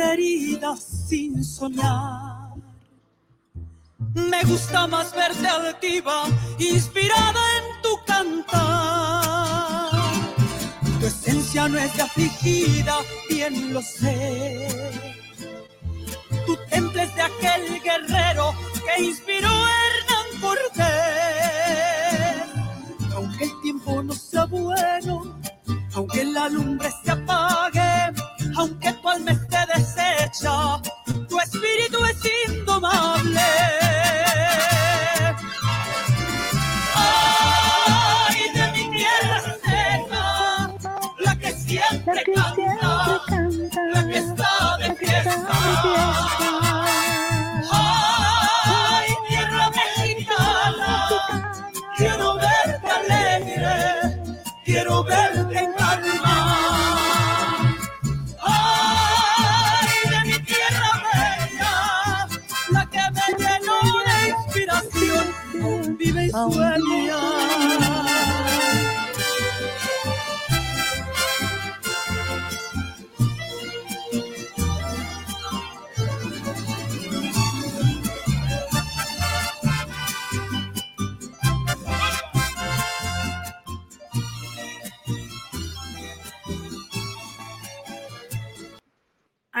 Herida sin soñar. Me gusta más verte altiva, inspirada en tu cantar. Tu esencia no es de afligida, bien lo sé. Tu temple es de aquel guerrero que inspiró Hernán Cortés. Aunque el tiempo no sea bueno, aunque la lumbre se apague, aunque tu alma esté deshecha, tu espíritu es indomable.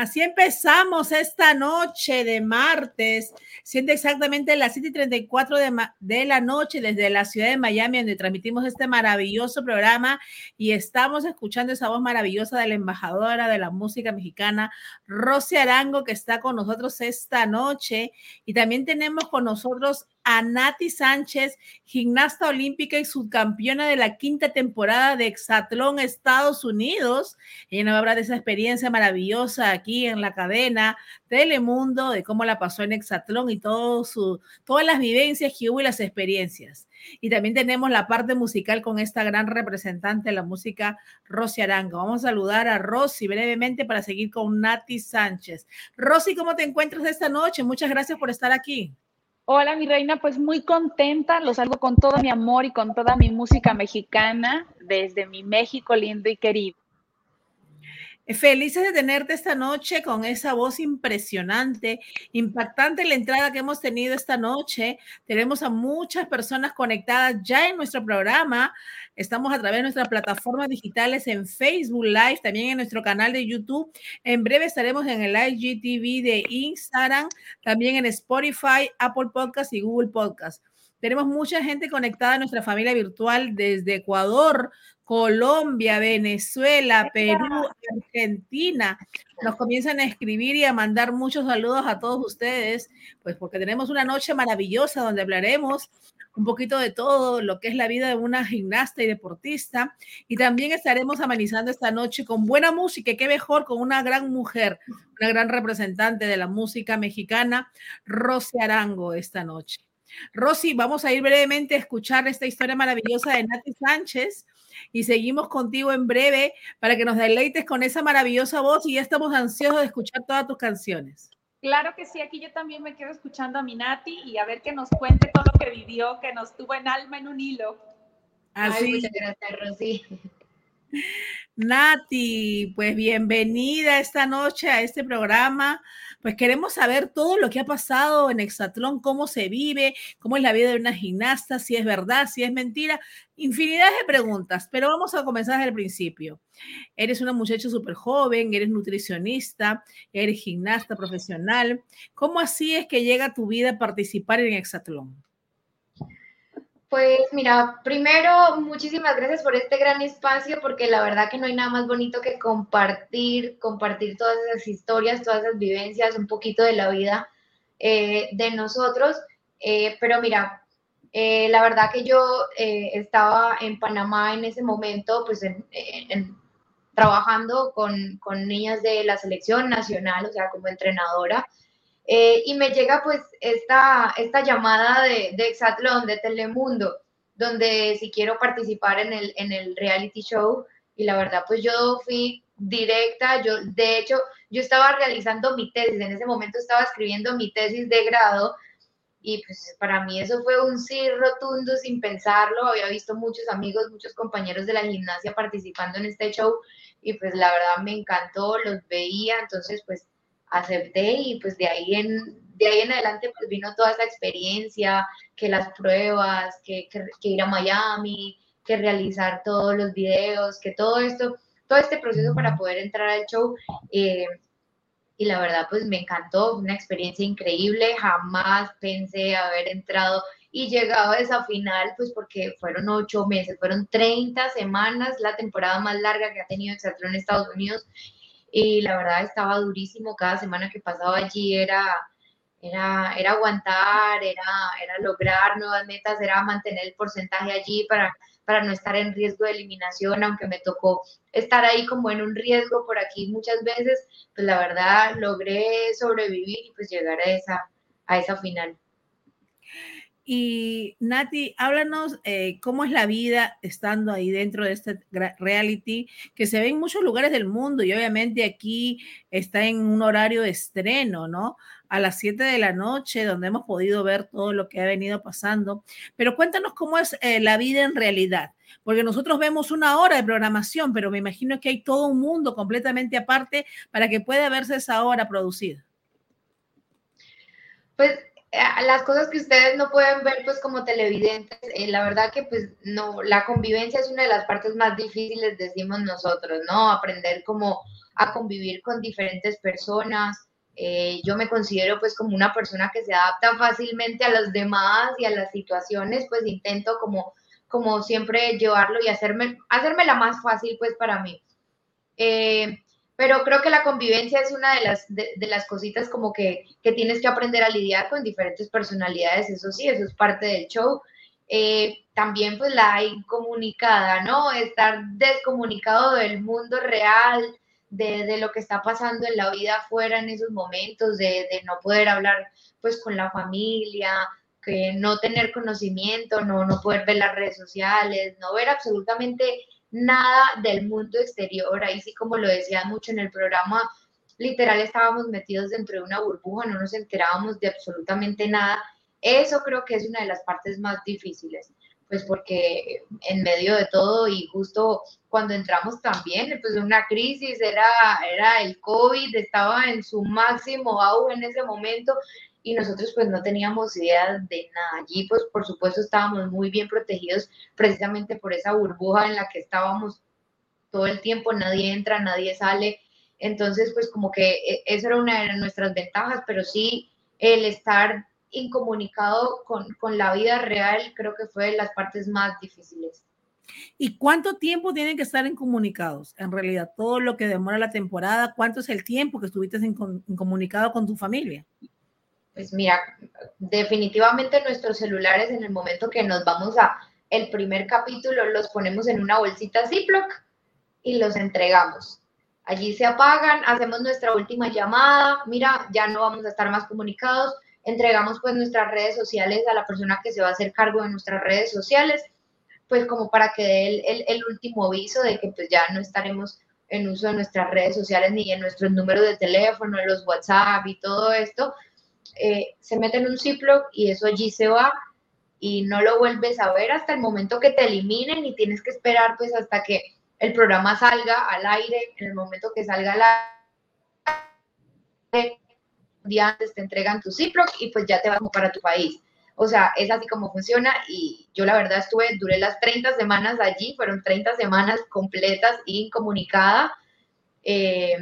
Así empezamos esta noche de martes, siendo exactamente las 7 y 34 de, de la noche desde la ciudad de Miami, donde transmitimos este maravilloso programa y estamos escuchando esa voz maravillosa de la embajadora de la música mexicana, Rosy Arango, que está con nosotros esta noche. Y también tenemos con nosotros a Nati Sánchez, gimnasta olímpica y subcampeona de la quinta temporada de Exatlón Estados Unidos. Ella nos va de esa experiencia maravillosa aquí en la cadena Telemundo, de cómo la pasó en Exatlón y todo su, todas las vivencias que hubo y las experiencias. Y también tenemos la parte musical con esta gran representante de la música, Rosy Arango. Vamos a saludar a Rosy brevemente para seguir con Nati Sánchez. Rosy, ¿cómo te encuentras esta noche? Muchas gracias por estar aquí. Hola, mi reina, pues muy contenta, los salgo con todo mi amor y con toda mi música mexicana desde mi México lindo y querido. Felices de tenerte esta noche con esa voz impresionante, impactante la entrada que hemos tenido esta noche. Tenemos a muchas personas conectadas ya en nuestro programa. Estamos a través de nuestras plataformas digitales en Facebook Live, también en nuestro canal de YouTube. En breve estaremos en el IGTV de Instagram, también en Spotify, Apple Podcast y Google Podcast. Tenemos mucha gente conectada a nuestra familia virtual desde Ecuador, Colombia, Venezuela, Perú, Argentina. Nos comienzan a escribir y a mandar muchos saludos a todos ustedes, pues porque tenemos una noche maravillosa donde hablaremos un poquito de todo lo que es la vida de una gimnasta y deportista. Y también estaremos amenizando esta noche con buena música, qué mejor con una gran mujer, una gran representante de la música mexicana, Rosy Arango, esta noche. Rosy, vamos a ir brevemente a escuchar esta historia maravillosa de Nati Sánchez y seguimos contigo en breve para que nos deleites con esa maravillosa voz y ya estamos ansiosos de escuchar todas tus canciones. Claro que sí, aquí yo también me quedo escuchando a mi Nati y a ver que nos cuente todo lo que vivió, que nos tuvo en alma en un hilo. Así. Ay, muchas gracias, Rosy. Nati, pues bienvenida esta noche a este programa. Pues queremos saber todo lo que ha pasado en Exatlón, cómo se vive, cómo es la vida de una gimnasta, si es verdad, si es mentira, infinidad de preguntas, pero vamos a comenzar desde el principio. Eres una muchacha súper joven, eres nutricionista, eres gimnasta profesional. ¿Cómo así es que llega tu vida a participar en Exatlón? Pues mira, primero, muchísimas gracias por este gran espacio, porque la verdad que no hay nada más bonito que compartir, compartir todas esas historias, todas esas vivencias, un poquito de la vida eh, de nosotros. Eh, pero mira, eh, la verdad que yo estaba en Panamá en ese momento, pues en- en- trabajando con, con niñas de la selección nacional, o sea, como entrenadora. Eh, y me llega pues esta, esta llamada de, de Exatlón, de Telemundo, donde si quiero participar en el, en el reality show, y la verdad pues yo fui directa, yo de hecho yo estaba realizando mi tesis, en ese momento estaba escribiendo mi tesis de grado, y pues para mí eso fue un sí rotundo sin pensarlo. Había visto muchos amigos, muchos compañeros de la gimnasia participando en este show y pues la verdad me encantó, los veía, entonces pues acepté y pues de ahí en, de ahí en adelante pues vino toda esa experiencia, que las pruebas, que, que, ir a Miami, que realizar todos los videos, que todo esto, todo este proceso para poder entrar al show. Eh, y la verdad pues me encantó, una experiencia increíble, jamás pensé haber entrado y llegado a esa final, pues porque fueron ocho meses, fueron 30 semanas, la temporada más larga que ha tenido Exatlón en Estados Unidos y la verdad estaba durísimo, cada semana que pasaba allí era, era, era aguantar, era, era lograr nuevas metas, era mantener el porcentaje allí para para no estar en riesgo de eliminación, aunque me tocó estar ahí como en un riesgo por aquí muchas veces, pues la verdad logré sobrevivir y pues llegar a esa, a esa final. Y Nati, háblanos eh, cómo es la vida estando ahí dentro de este reality que se ve en muchos lugares del mundo y obviamente aquí está en un horario de estreno, ¿no? a las 7 de la noche, donde hemos podido ver todo lo que ha venido pasando. Pero cuéntanos cómo es eh, la vida en realidad, porque nosotros vemos una hora de programación, pero me imagino que hay todo un mundo completamente aparte para que pueda verse esa hora producida. Pues las cosas que ustedes no pueden ver pues como televidentes, eh, la verdad que pues no, la convivencia es una de las partes más difíciles, decimos nosotros, ¿no? Aprender como a convivir con diferentes personas, eh, yo me considero pues como una persona que se adapta fácilmente a los demás y a las situaciones, pues intento como, como siempre llevarlo y hacerme, hacerme la más fácil pues para mí. Eh, pero creo que la convivencia es una de las, de, las cositas como que, que, tienes que aprender a lidiar con diferentes personalidades, eso sí, eso es parte del show. Eh, también pues la incomunicada, ¿no? Estar descomunicado del mundo real, de, lo que está pasando en la vida afuera en esos momentos, de, no poder hablar pues con la familia, que no tener conocimiento, no, no poder ver las redes sociales, no ver absolutamente nada del mundo exterior. Ahí sí, como lo decía mucho en el programa, literal estábamos metidos dentro de una burbuja, no nos enterábamos de absolutamente nada. Eso creo que es una de las partes más difíciles pues porque en medio de todo y justo cuando entramos también, pues una crisis, era, era el COVID, estaba en su máximo auge en ese momento y nosotros pues no teníamos idea de nada. Allí pues por supuesto estábamos muy bien protegidos precisamente por esa burbuja en la que estábamos todo el tiempo, nadie entra, nadie sale. Entonces pues como que e, esa era una de nuestras ventajas, pero sí el estar incomunicado con, con la vida real, creo que fue de las partes más difíciles. ¿Y cuánto tiempo tienen que estar incomunicados? En realidad, todo lo que demora la temporada, ¿cuánto es el tiempo que estuviste incomunicado con tu familia? Pues mira, definitivamente nuestros celulares en el momento que nos vamos a el primer capítulo los ponemos en una bolsita Ziploc y los entregamos. Allí se apagan, hacemos nuestra última llamada, mira, ya no vamos a estar más comunicados, entregamos pues nuestras redes sociales a la persona que se va a hacer cargo de nuestras redes sociales, pues como para que dé el, el, último aviso de que pues ya no estaremos en uso de nuestras redes sociales ni en nuestros números de teléfono, los WhatsApp y todo esto, eh, se mete en un Ziploc y eso allí se va y no lo vuelves a ver hasta el momento que te eliminen y tienes que esperar pues hasta que el programa salga al aire, en el momento que salga al aire, día antes te entregan tu Ziploc y pues ya te vas para tu país. O sea, es así como funciona y yo la verdad estuve, duré las 30 semanas allí, fueron 30 semanas completas incomunicada. Eh,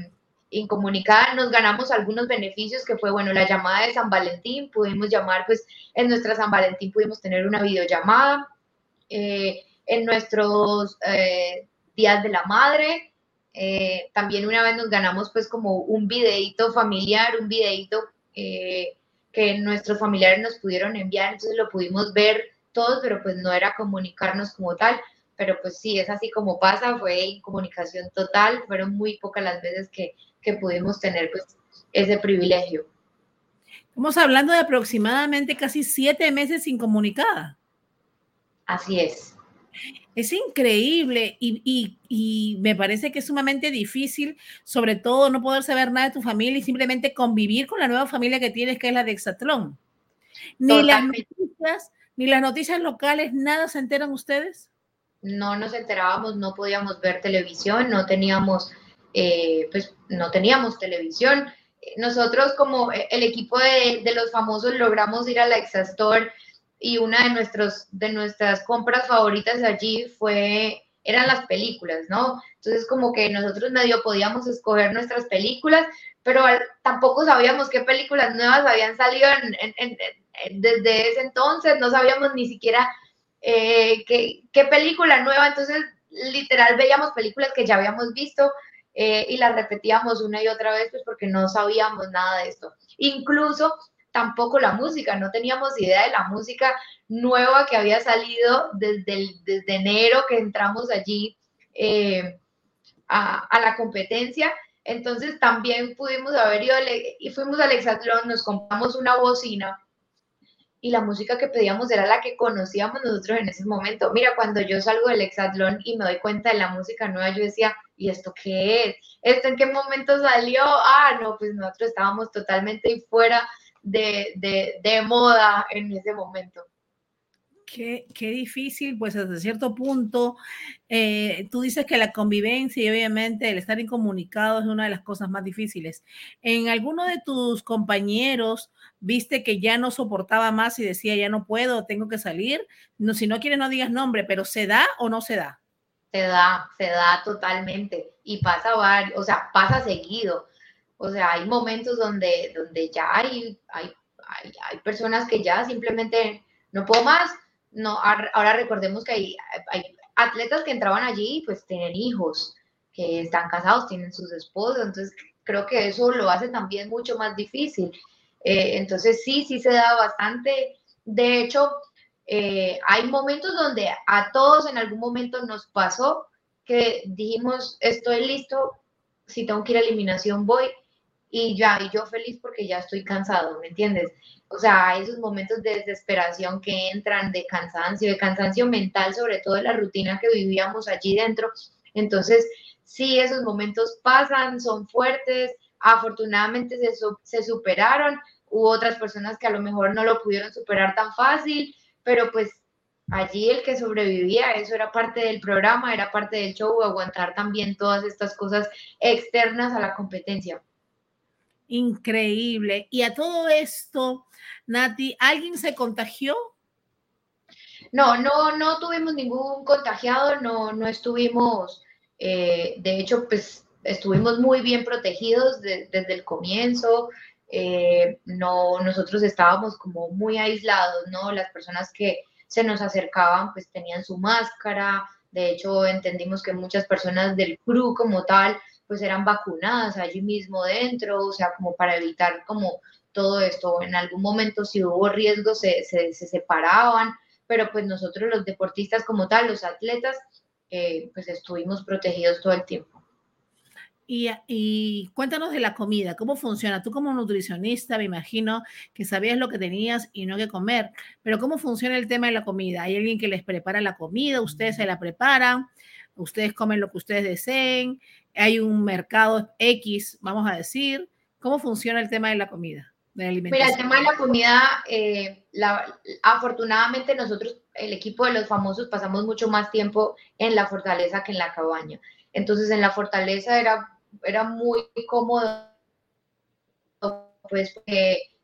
incomunicada, nos ganamos algunos beneficios que fue, bueno, la llamada de San Valentín, pudimos llamar, pues en nuestra San Valentín pudimos tener una videollamada, eh, en nuestros eh, días de la madre, eh, también una vez nos ganamos pues como un videito familiar, un videito eh, que nuestros familiares nos pudieron enviar, entonces lo pudimos ver todos, pero pues no era comunicarnos como tal, pero pues sí, es así como pasa, fue comunicación total, fueron muy pocas las veces que, que pudimos tener pues ese privilegio. Estamos hablando de aproximadamente casi siete meses sin comunicada. Así es. Es increíble y, me parece que es sumamente difícil, sobre todo no poder saber nada de tu familia y simplemente convivir con la nueva familia que tienes, que es la de Exatlón. Ni las noticias, ni las noticias locales, nada se enteran ustedes. No nos enterábamos, no podíamos ver televisión, no teníamos, eh, pues no teníamos televisión. Nosotros como el equipo de, de los famosos logramos ir a la Exastor y una de, nuestros, de nuestras compras favoritas allí fue, eran las películas, ¿no? Entonces como que nosotros medio podíamos escoger nuestras películas, pero tampoco sabíamos qué películas nuevas habían salido desde ese entonces, no sabíamos ni siquiera eh, qué, qué, película nueva, entonces literal veíamos películas que ya habíamos visto eh, y las repetíamos una y otra vez, pues porque no sabíamos nada de esto. Incluso tampoco la música, no teníamos idea de la música nueva que había salido desde, desde enero que entramos allí eh, a, la competencia. Entonces también pudimos haber ido y fuimos al Exatlón, nos compramos una bocina y la música que pedíamos era la que conocíamos nosotros en ese momento. Mira, cuando yo salgo del Exatlón y me doy cuenta de la música nueva, yo decía, ¿y esto qué es? ¿Esto en qué momento salió? Ah, no, pues nosotros estábamos totalmente fuera de, moda en ese momento. Qué, qué, difícil, pues hasta cierto punto, eh, tú dices que la convivencia y obviamente el estar incomunicado es una de las cosas más difíciles. ¿En alguno de tus compañeros viste que ya no soportaba más y decía, ya no puedo, tengo que salir? No, si no quieres, no digas nombre, pero ¿se da o no se da? Se da, se da totalmente y pasa, o sea, pasa seguido. O sea, hay momentos donde, donde ya hay, hay, hay, personas que ya simplemente no puedo más. No, ahora recordemos que hay, hay atletas que entraban allí pues tienen hijos, que están casados, tienen sus esposos, entonces creo que eso lo hace también mucho más difícil. Eh, entonces sí, sí se da bastante. De hecho, eh, hay momentos donde a todos en algún momento nos pasó que dijimos, estoy listo, si tengo que ir a eliminación voy, y ya, y yo feliz porque ya estoy cansado, ¿me entiendes? O sea, esos momentos de desesperación que entran, de cansancio, de cansancio mental, sobre todo de la rutina que vivíamos allí dentro. Entonces, sí, esos momentos pasan, son fuertes, afortunadamente se, se superaron, hubo otras personas que a lo mejor no lo pudieron superar tan fácil, pero pues allí el que sobrevivía, eso era parte del programa, era parte del show, aguantar también todas estas cosas externas a la competencia. Increíble. Y a todo esto, Nati, ¿alguien se contagió? No, no, no tuvimos ningún contagiado, no, no estuvimos, eh, de hecho, pues estuvimos muy bien protegidos desde el comienzo. Eh, no, nosotros estábamos como muy aislados, ¿no? Las personas que se nos acercaban, pues tenían su máscara. De hecho, entendimos que muchas personas del crew como tal pues eran vacunadas allí mismo dentro, o sea, como para evitar como todo esto. En algún momento si hubo riesgo se, se, separaban, pero pues nosotros los deportistas como tal, los atletas, eh, pues estuvimos protegidos todo el tiempo. Y, y, cuéntanos de la comida, ¿cómo funciona? Tú como nutricionista, me imagino que sabías lo que tenías y no qué comer, pero ¿cómo funciona el tema de la comida? ¿Hay alguien que les prepara la comida? ¿Ustedes se la preparan? ¿Ustedes comen lo que ustedes deseen? hay un mercado X, vamos a decir. ¿Cómo funciona el tema de la comida? De la Mira, el tema de la comida, eh, afortunadamente nosotros, el equipo de los famosos, pasamos mucho más tiempo en la fortaleza que en la cabaña. Entonces, en la fortaleza era, era muy cómodo, pues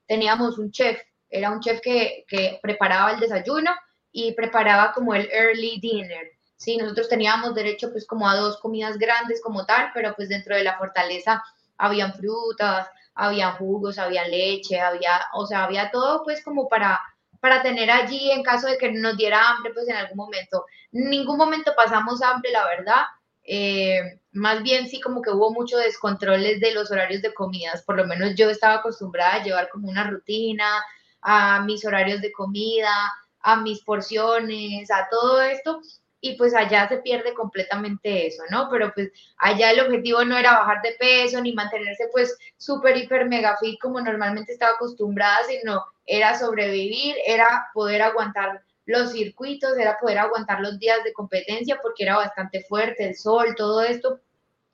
teníamos un chef, era un chef que, que preparaba el desayuno y preparaba como el early dinner. Sí, nosotros teníamos derecho pues como a dos comidas grandes como tal, pero pues dentro de la fortaleza habían frutas, había jugos, había leche, había, o sea, había todo pues como para, para tener allí en caso de que nos diera hambre pues en algún momento. En ningún momento pasamos hambre, la verdad. Eh, más bien sí como que hubo mucho descontroles de los horarios de comidas, por lo menos yo estaba acostumbrada a llevar como una rutina, a mis horarios de comida, a mis porciones, a todo esto, y pues allá se pierde completamente eso, ¿no? Pero pues allá el objetivo no era bajar de peso ni mantenerse pues súper, hiper, mega fit como normalmente estaba acostumbrada, sino era sobrevivir, era poder aguantar los circuitos, era poder aguantar los días de competencia porque era bastante fuerte el sol, todo esto.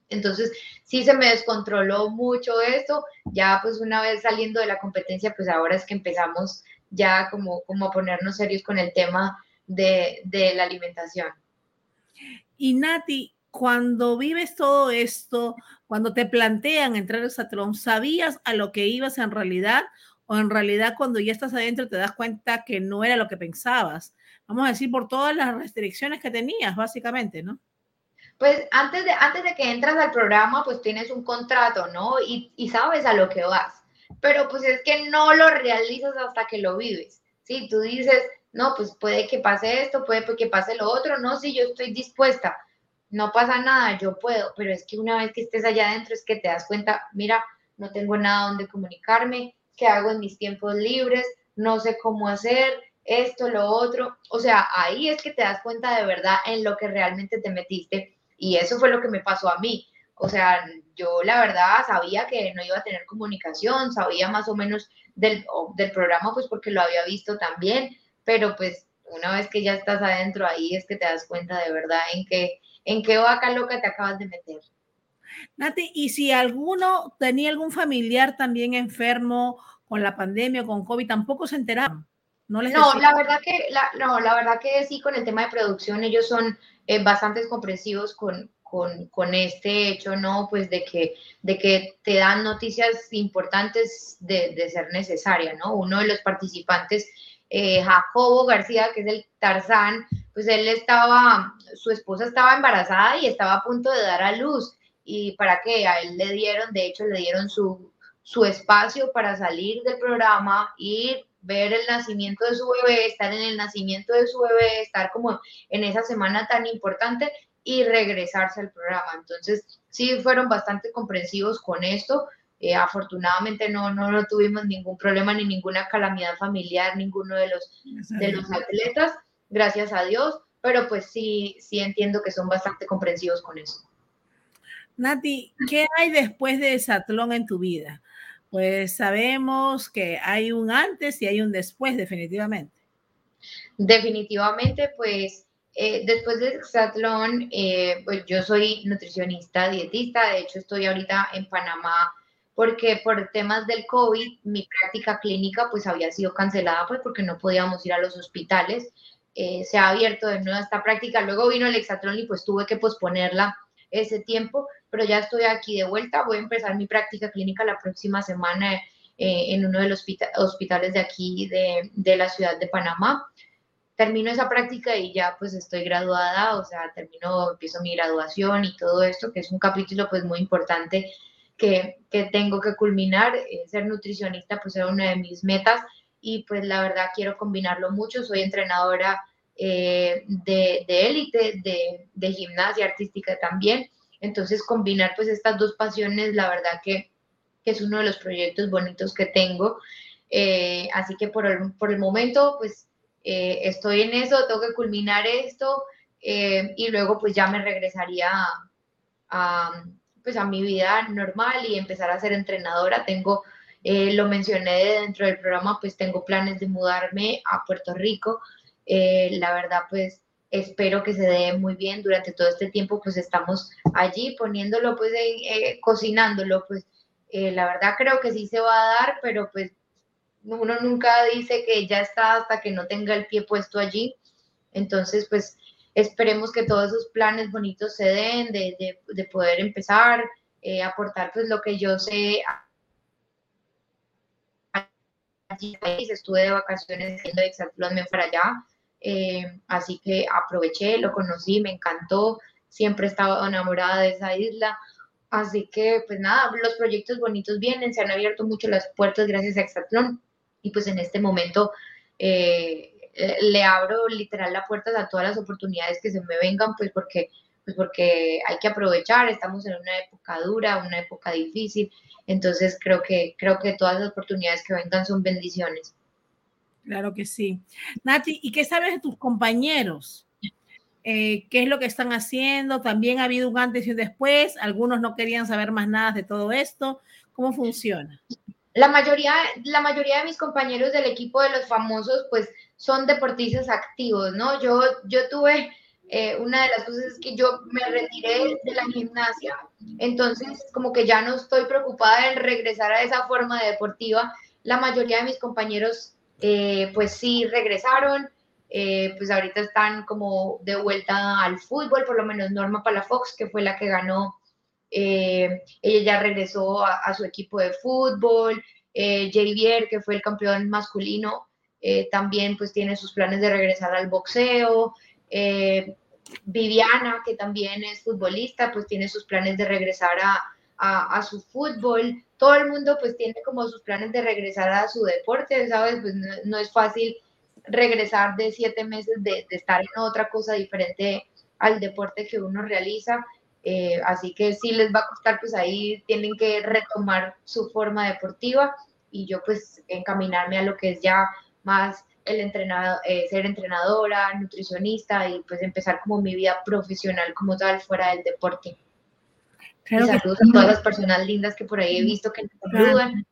Entonces sí se me descontroló mucho esto, ya pues una vez saliendo de la competencia, pues ahora es que empezamos ya como, como a ponernos serios con el tema de, de la alimentación. Y Nati, cuando vives todo esto, cuando te plantean entrar al Satrón, ¿sabías a lo que ibas en realidad? ¿O en realidad cuando ya estás adentro te das cuenta que no era lo que pensabas? Vamos a decir, por todas las restricciones que tenías, básicamente, ¿no? Pues antes de, antes de que entras al programa, pues tienes un contrato, ¿no? Y, y sabes a lo que vas. Pero pues es que no lo realizas hasta que lo vives. Sí, tú dices, no, pues puede que pase esto, puede que pase lo otro, no, sí, yo estoy dispuesta no pasa nada, yo puedo, pero es que una vez que estés allá adentro es que te das cuenta, mira, no tengo nada donde comunicarme, qué hago en mis tiempos libres, no sé cómo hacer esto, lo otro. O sea, ahí es que te das cuenta de verdad en lo que realmente te metiste y eso fue lo que me pasó a mí. O sea, yo la verdad sabía que no iba a tener comunicación, sabía más o menos del, del programa, pues porque lo había visto también, pero pues una vez que ya estás adentro, ahí es que te das cuenta de verdad en qué, en qué vaca loca te acabas de meter. Nati, y si alguno tenía algún familiar también enfermo con la pandemia o con COVID, tampoco se enteraron. No, la verdad que la, no, la verdad que sí, con el tema de producción, ellos son eh, bastante comprensivos con, con, con, este hecho, ¿no? Pues de que, de que te dan noticias importantes de, de ser necesaria, ¿no? Uno de los participantes eh, Jacobo García, que es el Tarzán, pues él estaba, su esposa estaba embarazada y estaba a punto de dar a luz. ¿Y para qué? A él le dieron, de hecho, le dieron su, su espacio para salir del programa, ir, ver el nacimiento de su bebé, estar en el nacimiento de su bebé, estar como en esa semana tan importante y regresarse al programa. Entonces, sí fueron bastante comprensivos con esto. Eh, afortunadamente no, no, no, tuvimos ningún problema ni ninguna calamidad familiar, ninguno de los, de los atletas, gracias a Dios, pero pues sí, sí entiendo que son bastante comprensivos con eso. Nati, ¿qué hay después de Satlón en tu vida? Pues sabemos que hay un antes y hay un después, definitivamente. Definitivamente, pues eh, después de Satlón, eh, pues yo soy nutricionista, dietista, de hecho estoy ahorita en Panamá porque por temas del COVID mi práctica clínica pues había sido cancelada pues porque no podíamos ir a los hospitales. Eh, se ha abierto de nuevo esta práctica. Luego vino el hexatlón y pues tuve que posponerla ese tiempo, pero ya estoy aquí de vuelta. Voy a empezar mi práctica clínica la próxima semana eh, en uno de los hospitales de aquí de, de la ciudad de Panamá termino esa práctica y ya pues estoy graduada, o sea, termino, empiezo mi graduación y todo esto, que es un capítulo pues muy importante que, tengo que culminar. Eh, ser nutricionista pues era una de mis metas y pues la verdad quiero combinarlo mucho. Soy entrenadora eh, de élite, de, de, gimnasia artística también. Entonces combinar pues estas dos pasiones, la verdad que, es uno de los proyectos bonitos que tengo. Eh, así que por el, por el momento pues estoy en eso, tengo que culminar esto y luego pues ya me regresaría a pues a mi vida normal y empezar a ser entrenadora. Tengo, eh, lo mencioné dentro del programa, pues tengo planes de mudarme a Puerto Rico. Eh, la verdad, pues espero que se dé muy bien durante todo este tiempo, pues estamos allí poniéndolo, pues eh, cocinándolo, pues la verdad creo que sí se va a dar, pero pues uno nunca dice que ya está hasta que no tenga el pie puesto allí. Entonces, pues esperemos que todos esos planes bonitos se den, de, de, poder empezar, eh, aportar pues lo que yo sé. Allí estuve de vacaciones haciendo exatlón para allá, eh, así que aproveché, lo conocí, me encantó, siempre he estado enamorada de esa isla. Así que, pues nada, los proyectos bonitos vienen, se han abierto mucho las puertas gracias a Exatlón y pues en este momento eh, le abro literal la puerta a todas las oportunidades que se me vengan, pues porque, pues porque hay que aprovechar, estamos en una época dura, una época difícil, entonces creo que, creo que todas las oportunidades que vengan son bendiciones. Claro que sí. Nati, ¿y qué sabes de tus compañeros? Eh, ¿Qué es lo que están haciendo? También ha habido un antes y un después. Algunos no querían saber más nada de todo esto. ¿Cómo funciona? La mayoría, la mayoría de mis compañeros del equipo de los famosos, pues son deportistas activos, ¿no? Yo, yo tuve, eh, una de las cosas es que yo me retiré de la gimnasia, entonces como que ya no estoy preocupada en regresar a esa forma deportiva. La mayoría de mis compañeros eh, pues sí regresaron, eh, pues ahorita están como de vuelta al fútbol, por lo menos Norma Palafox, que fue la que ganó, ella ya regresó a, su equipo de fútbol, Javier, que fue el campeón masculino, también pues tiene sus planes de regresar al boxeo, Viviana, que también es futbolista, pues tiene sus planes de regresar a, su fútbol. Todo el mundo pues tiene como sus planes de regresar a su deporte, ¿sabes? Pues no, es fácil regresar de siete meses de, estar en otra cosa diferente al deporte que uno realiza. Eh, así que sí les va a costar, pues ahí tienen que retomar su forma deportiva y yo pues encaminarme a lo que es ya más el entrenado, eh, ser entrenadora, nutricionista y pues empezar como mi vida profesional como tal fuera del deporte. Saludos a todas las personas lindas que por ahí he visto que me saludan.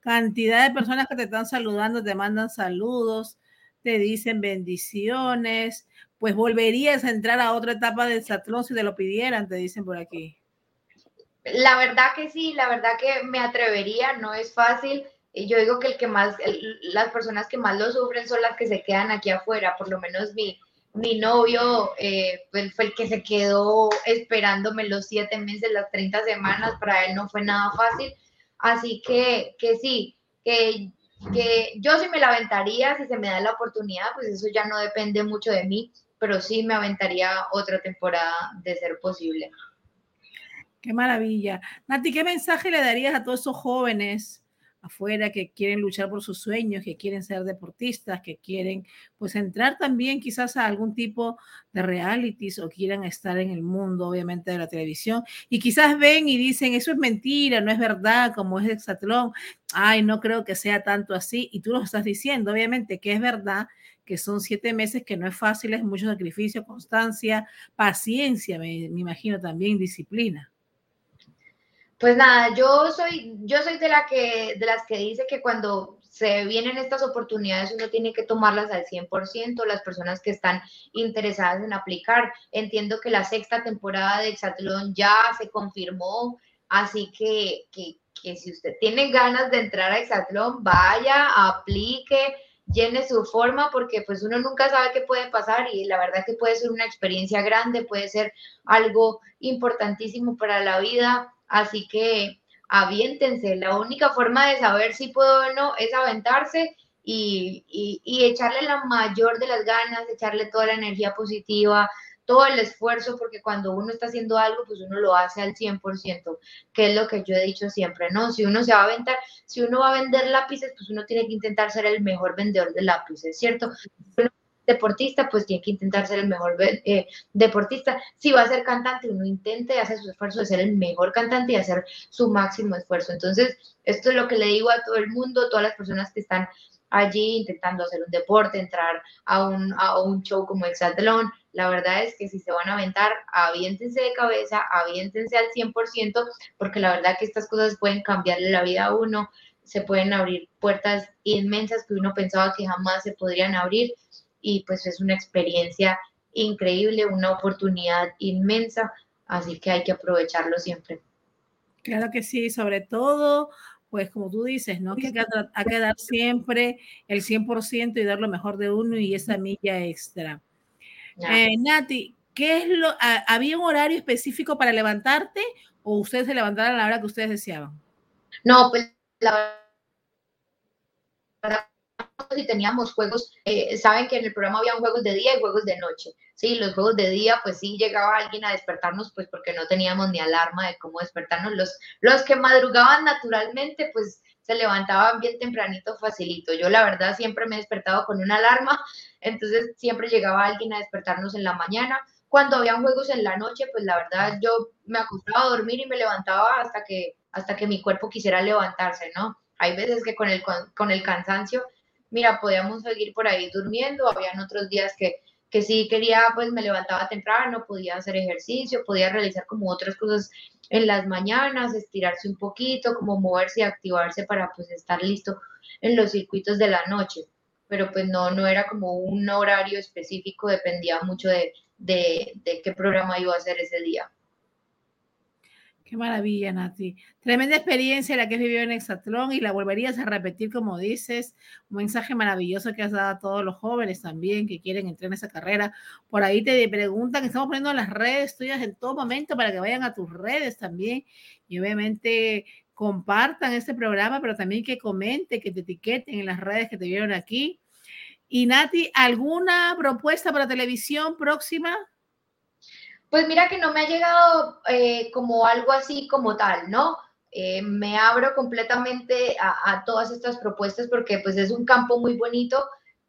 Cantidad de personas que te están saludando, te mandan saludos, te dicen bendiciones, pues volverías a entrar a otra etapa del satlón si te lo pidieran, te dicen por aquí. La verdad que sí, la verdad que me atrevería, no es fácil yo digo que el que más, las personas que más lo sufren son las que se quedan aquí afuera, por lo menos mi, mi novio eh, fue el que se quedó esperándome los siete meses, las 30 semanas, para él no fue nada fácil, así que, que sí, que, que yo sí me la aventaría, si se me da la oportunidad, pues eso ya no depende mucho de mí, pero sí me aventaría otra temporada de ser posible. Qué maravilla. Nati, ¿qué mensaje le darías a todos esos jóvenes afuera que quieren luchar por sus sueños, que quieren ser deportistas, que quieren pues entrar también quizás a algún tipo de realities o quieran estar en el mundo obviamente de la televisión. Y quizás ven y dicen eso es mentira, no es verdad, como es Exatlón, ay, no creo que sea tanto así y tú lo estás diciendo, obviamente que es verdad que son siete meses que no es fácil, es mucho sacrificio, constancia, paciencia, me, me imagino también, disciplina. Pues nada, yo soy, yo soy de, la que, de las que dice que cuando se vienen estas oportunidades uno tiene que tomarlas al 100%, las personas que están interesadas en aplicar. Entiendo que la sexta temporada de Exatlón ya se confirmó, así que, que, que si usted tiene ganas de entrar a Exatlón, vaya, aplique, llene su forma porque pues uno nunca sabe qué puede pasar y la verdad que puede ser una experiencia grande, puede ser algo importantísimo para la vida Así que aviéntense. La única forma de saber si puedo o no es aventarse y, y, echarle la mayor de las ganas, echarle toda la energía positiva, todo el esfuerzo, porque cuando uno está haciendo algo, pues uno lo hace al 100%, que es lo que yo he dicho siempre, ¿no? Si uno se va a aventar, si uno va a vender lápices, pues uno tiene que intentar ser el mejor vendedor de lápices, ¿cierto? Deportista, pues tiene que intentar ser el mejor eh, deportista. Si va a ser cantante, uno intente y hace su esfuerzo de ser el mejor cantante y hacer su máximo esfuerzo. Entonces, esto es lo que le digo a todo el mundo, todas las personas que están allí intentando hacer un deporte, entrar a un, a un show como Exatlón. La verdad es que si se van a aventar, aviéntense de cabeza, aviéntense al 100%, porque la verdad que estas cosas pueden cambiarle la vida a uno, se pueden abrir puertas inmensas que uno pensaba que jamás se podrían abrir y pues es una experiencia increíble, una oportunidad inmensa, así que hay que aprovecharlo siempre. Claro que sí, sobre todo, pues como tú dices, ¿no? Que hay que dar siempre el 100% y dar lo mejor de uno y esa milla extra. Eh, Nati, ¿qué es lo, ¿había un horario específico para levantarte o ustedes se levantaron a la hora que ustedes deseaban? No, pues la verdad y teníamos juegos, eh, saben que en el programa había juegos de día y juegos de noche, ¿sí? Los juegos de día, pues sí llegaba alguien a despertarnos, pues porque no teníamos ni alarma de cómo despertarnos. Los, los que madrugaban naturalmente, pues se levantaban bien tempranito, facilito. Yo la verdad siempre me he despertado con una alarma, entonces siempre llegaba alguien a despertarnos en la mañana. Cuando habían juegos en la noche, pues la verdad yo me acostaba a dormir y me levantaba hasta que, hasta que mi cuerpo quisiera levantarse, ¿no? Hay veces que con el, con el cansancio mira, podíamos seguir por ahí durmiendo, habían otros días que, que sí quería, pues me levantaba temprano, podía hacer ejercicio, podía realizar como otras cosas en las mañanas, estirarse un poquito, como moverse y activarse para pues estar listo en los circuitos de la noche. Pero pues no, no era como un horario específico, dependía mucho de, de, de qué programa iba a hacer ese día. Qué maravilla, Nati. Tremenda experiencia la que has vivido en Exatlón y la volverías a repetir, como dices. Un mensaje maravilloso que has dado a todos los jóvenes también que quieren entrar en esa carrera. Por ahí te preguntan, estamos poniendo las redes tuyas en todo momento para que vayan a tus redes también y obviamente compartan este programa, pero también que comenten, que te etiqueten en las redes que te vieron aquí. Y Nati, ¿alguna propuesta para televisión próxima? Pues mira que no me ha llegado eh, como algo así como tal, ¿no? Eh, me abro completamente a, todas estas propuestas porque pues es un campo muy bonito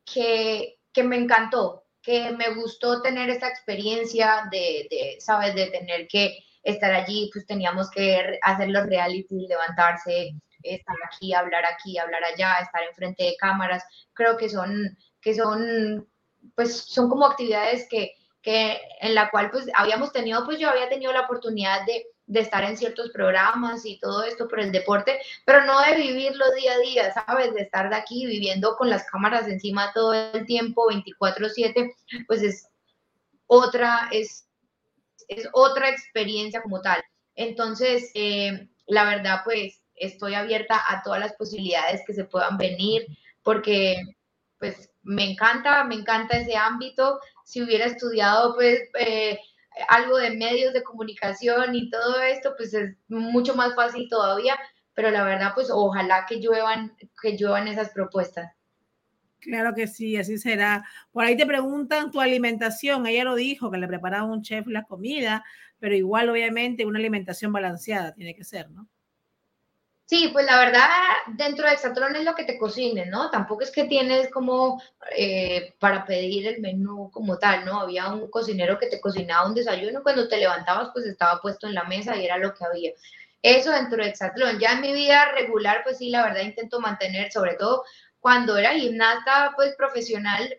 que, me encantó, que me gustó tener esta experiencia de, de, ¿sabes? De tener que estar allí, pues teníamos que hacer los reality, levantarse, estar aquí, hablar aquí, hablar allá, estar enfrente de cámaras. Creo que son, que son, pues son como actividades que, que en la cual pues habíamos tenido, pues yo había tenido la oportunidad de, de estar en ciertos programas y todo esto por el deporte, pero no de vivirlo día a día, ¿sabes? De estar de aquí viviendo con las cámaras encima todo el tiempo, 24/7, pues es otra, es, es otra experiencia como tal. Entonces, eh, la verdad, pues estoy abierta a todas las posibilidades que se puedan venir, porque pues me encanta, me encanta ese ámbito. Si hubiera estudiado pues eh, algo de medios de comunicación y todo esto, pues es mucho más fácil todavía, pero la verdad pues ojalá que lluevan, que lluevan esas propuestas. Claro que sí, así será. Por ahí te preguntan tu alimentación. Ella lo dijo, que le preparaba un chef la comida, pero igual obviamente una alimentación balanceada tiene que ser, ¿no? Sí, pues la verdad, dentro de Exatlón es lo que te cocinen, ¿no? Tampoco es que tienes como eh, para pedir el menú como tal, ¿no? Había un cocinero que te cocinaba un desayuno, cuando te levantabas, pues estaba puesto en la mesa y era lo que había. Eso dentro de Exatlón. Ya en mi vida regular, pues sí, la verdad intento mantener, sobre todo cuando era gimnasta, pues profesional,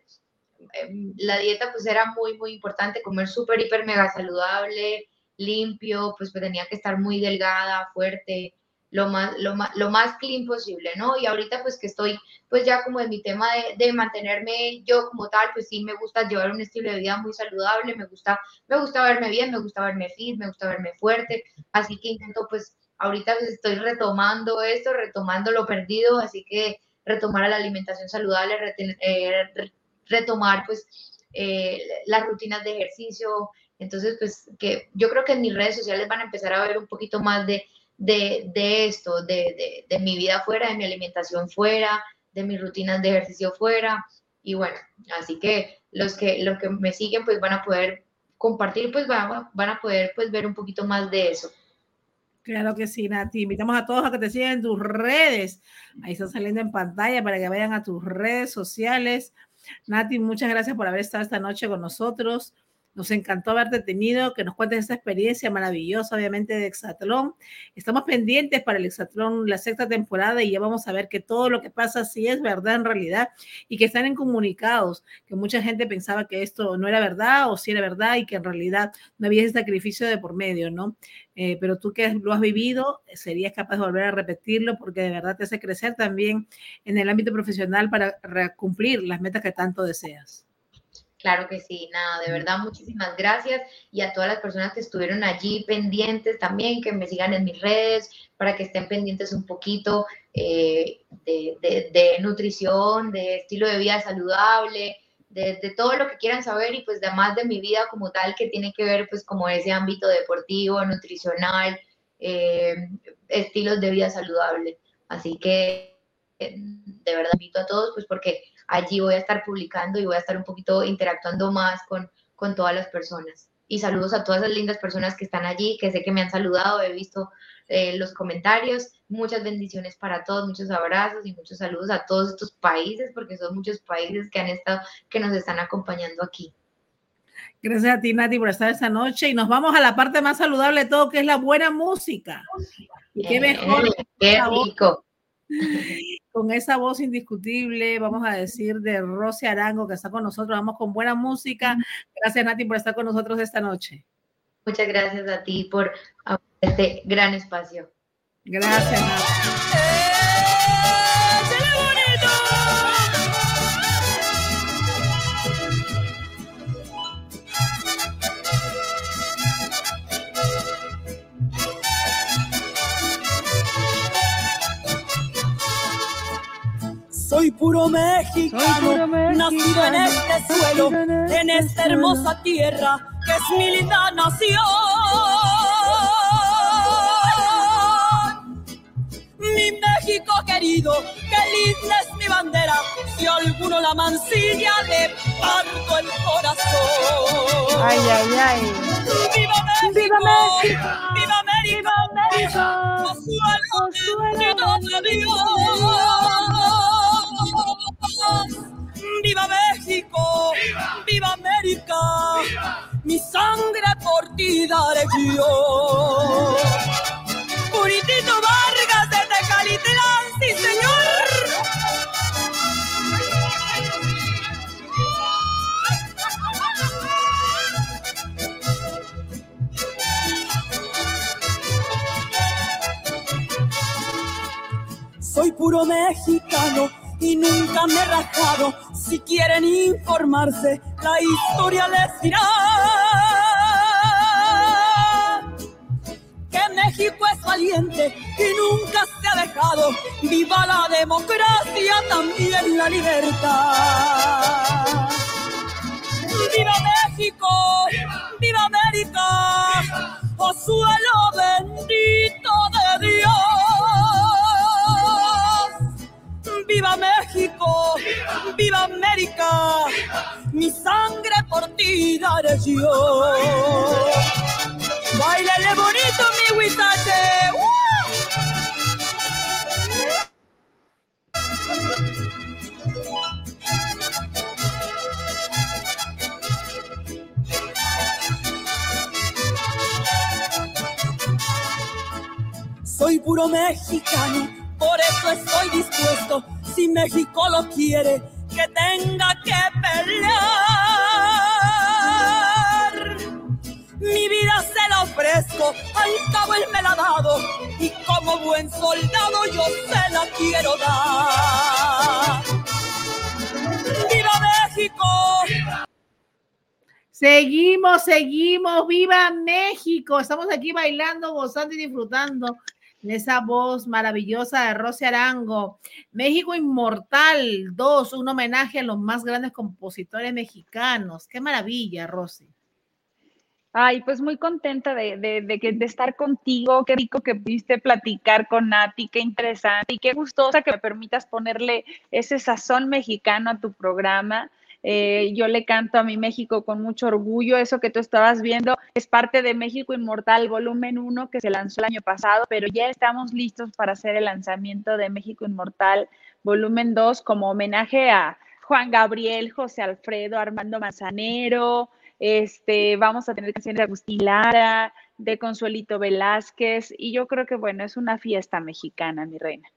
em, la dieta pues era muy, muy importante, comer súper, hiper, mega saludable, limpio, pues, pues tenía que estar muy delgada, fuerte lo más, lo más, lo más clean posible, ¿no? Y ahorita pues que estoy pues ya como en mi tema de, de, mantenerme yo como tal, pues sí me gusta llevar un estilo de vida muy saludable, me gusta, me gusta verme bien, me gusta verme fit, me gusta verme fuerte, así que intento pues ahorita pues, estoy retomando esto, retomando lo perdido, así que retomar la alimentación saludable, eh, retomar pues eh, las rutinas de ejercicio, entonces pues que yo creo que en mis redes sociales van a empezar a ver un poquito más de de, esto, de, mi vida fuera, de mi alimentación fuera, de mis rutinas de ejercicio fuera. Y bueno, así que los que, los que me siguen pues van a poder compartir, pues van, van a poder pues ver un poquito más de eso. Claro que sí, Nati. Invitamos a todos a que te sigan en tus redes. Ahí están saliendo en pantalla para que vayan a tus redes sociales. Nati, muchas gracias por haber estado esta noche con nosotros. Nos encantó haberte tenido, que nos cuentes esa experiencia maravillosa, obviamente, de Exatlón. Estamos pendientes para el Exatlón la sexta temporada y ya vamos a ver que todo lo que pasa sí es verdad en realidad y que están en comunicados, que mucha gente pensaba que esto no era verdad o sí era verdad y que en realidad no había ese sacrificio de por medio, ¿no? Eh, pero tú que lo has vivido, serías capaz de volver a repetirlo porque de verdad te hace crecer también en el ámbito profesional para cumplir las metas que tanto deseas. Claro que sí, nada, de verdad muchísimas gracias y a todas las personas que estuvieron allí pendientes también, que me sigan en mis redes para que estén pendientes un poquito eh, de, nutrición, de estilo de vida saludable, de, todo lo que quieran saber y pues además de mi vida como tal que tiene que ver pues como ese ámbito deportivo, nutricional, eh, estilos de vida saludable. Así que eh, de verdad invito a todos pues porque allí voy a estar publicando y voy a estar un poquito interactuando más con, con todas las personas. Y saludos a todas las lindas personas que están allí, que sé que me han saludado, he visto eh, los comentarios. Muchas bendiciones para todos, muchos abrazos y muchos saludos a todos estos países, porque son muchos países que han estado, que nos están acompañando aquí. Gracias a ti, Nati, por estar esta noche. Y nos vamos a la parte más saludable de todo, que es la buena música. Y qué mejor. qué rico. con esa voz indiscutible, vamos a decir, de Rosy Arango, que está con nosotros. Vamos con buena música. Gracias, Nati, por estar con nosotros esta noche. Muchas gracias a ti por este gran espacio. Gracias, Nati. Soy puro mexicano, nacido en este suelo, en, esta este hermosa tierra que es mi linda nación. Mi México querido, qué linda es mi bandera, si alguno la mancilla le parto el corazón. Ay, ay, ay. ¡Viva México! ¡Viva México! ¡Viva América! ¡Viva México! ¡Viva México! ¡Viva, América! Mi sangre por ti daré yo. Puritito Vargas de Tecalitlán, sí señor. Soy puro mexicano y nunca me he rajado. Si quieren informarse, la historia les dirá que México es valiente y nunca se ha dejado. Viva la democracia, también la libertad. ¡Viva México! ¡Viva América! ¡Oh suelo bendito de Dios! ¡Viva México! ¡Viva, América! Mi sangre por ti daré yo. ¡Bailale bonito, mi huizache! Soy puro mexicano, por eso estoy dispuesto si México lo quiere, que tenga que pelear. Mi vida se la ofrezco, al cabo él me la ha dado, y como buen soldado yo se la quiero dar. ¡Viva México! Seguimos, seguimos, viva México. Estamos aquí bailando, gozando y disfrutando esa voz maravillosa de Rosy Arango. México Inmortal 2, un homenaje a los más grandes compositores mexicanos. Qué maravilla, Rosy. Ay, pues muy contenta de, de, de, estar contigo, qué rico que pudiste platicar con Nati, qué interesante y qué gustosa que me permitas ponerle ese sazón mexicano a tu programa. Eh, yo le canto a mi México con mucho orgullo. Eso que tú estabas viendo es parte de México Inmortal, volumen 1, que se lanzó el año pasado, pero ya estamos listos para hacer el lanzamiento de México Inmortal, volumen 2, como homenaje a Juan Gabriel, José Alfredo, Armando Manzanero. Este, vamos a tener canciones de Agustín Lara, de Consuelito Velázquez, y yo creo que, bueno, es una fiesta mexicana, mi reina.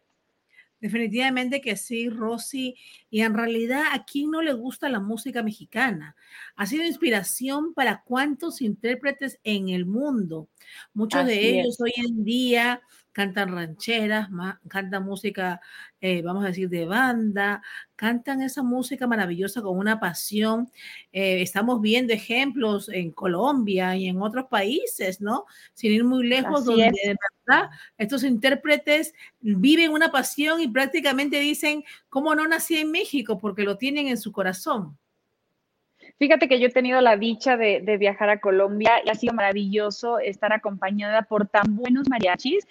Definitivamente que sí, Rosy. Y en realidad, ¿a quién no le gusta la música mexicana? Ha sido inspiración para cuántos intérpretes en el mundo. Muchos de ellos hoy en día cantan rancheras, cantan música, eh, vamos a decir, de banda, cantan esa música maravillosa con una pasión. Eh, estamos viendo ejemplos en Colombia y en otros países, ¿no? Sin ir muy lejos, donde de verdad estos intérpretes viven una pasión y prácticamente dicen, ¿cómo no nací en México? Porque lo tienen en su corazón. Fíjate que yo he tenido la dicha de, de, viajar a Colombia y ha sido maravilloso estar acompañada por tan buenos mariachis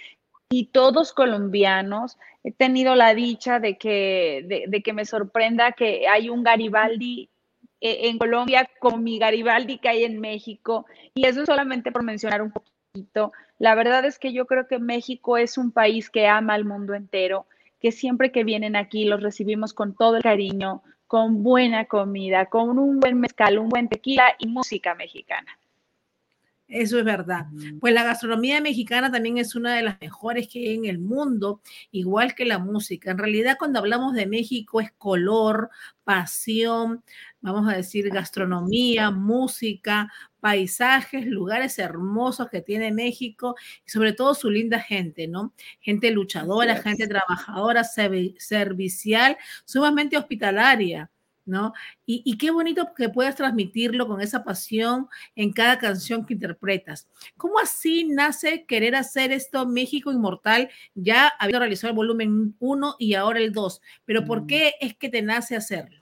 y todos colombianos. He tenido la dicha de que, de, que me sorprenda que hay un Garibaldi eh, en Colombia con mi Garibaldi que hay en México. Y eso solamente por mencionar un poquito. La verdad es que yo creo que México es un país que ama al mundo entero, que siempre que vienen aquí los recibimos con todo el cariño, con buena comida, con un buen mezcal, un buen tequila y música mexicana. Eso es verdad. Pues la gastronomía mexicana también es una de las mejores que hay en el mundo, igual que la música. En realidad, cuando hablamos de México es color, pasión, vamos a decir gastronomía, música, paisajes, lugares hermosos que tiene México y sobre todo su linda gente, ¿no? Gente luchadora, gente trabajadora, servicial, sumamente hospitalaria. ¿No? Y, qué bonito que puedas transmitirlo con esa pasión en cada canción que interpretas. ¿Cómo así nace querer hacer esto México Inmortal, ya habiendo realizado el volumen 1 y ahora el 2? Pero ¿por qué es que te nace hacerlo?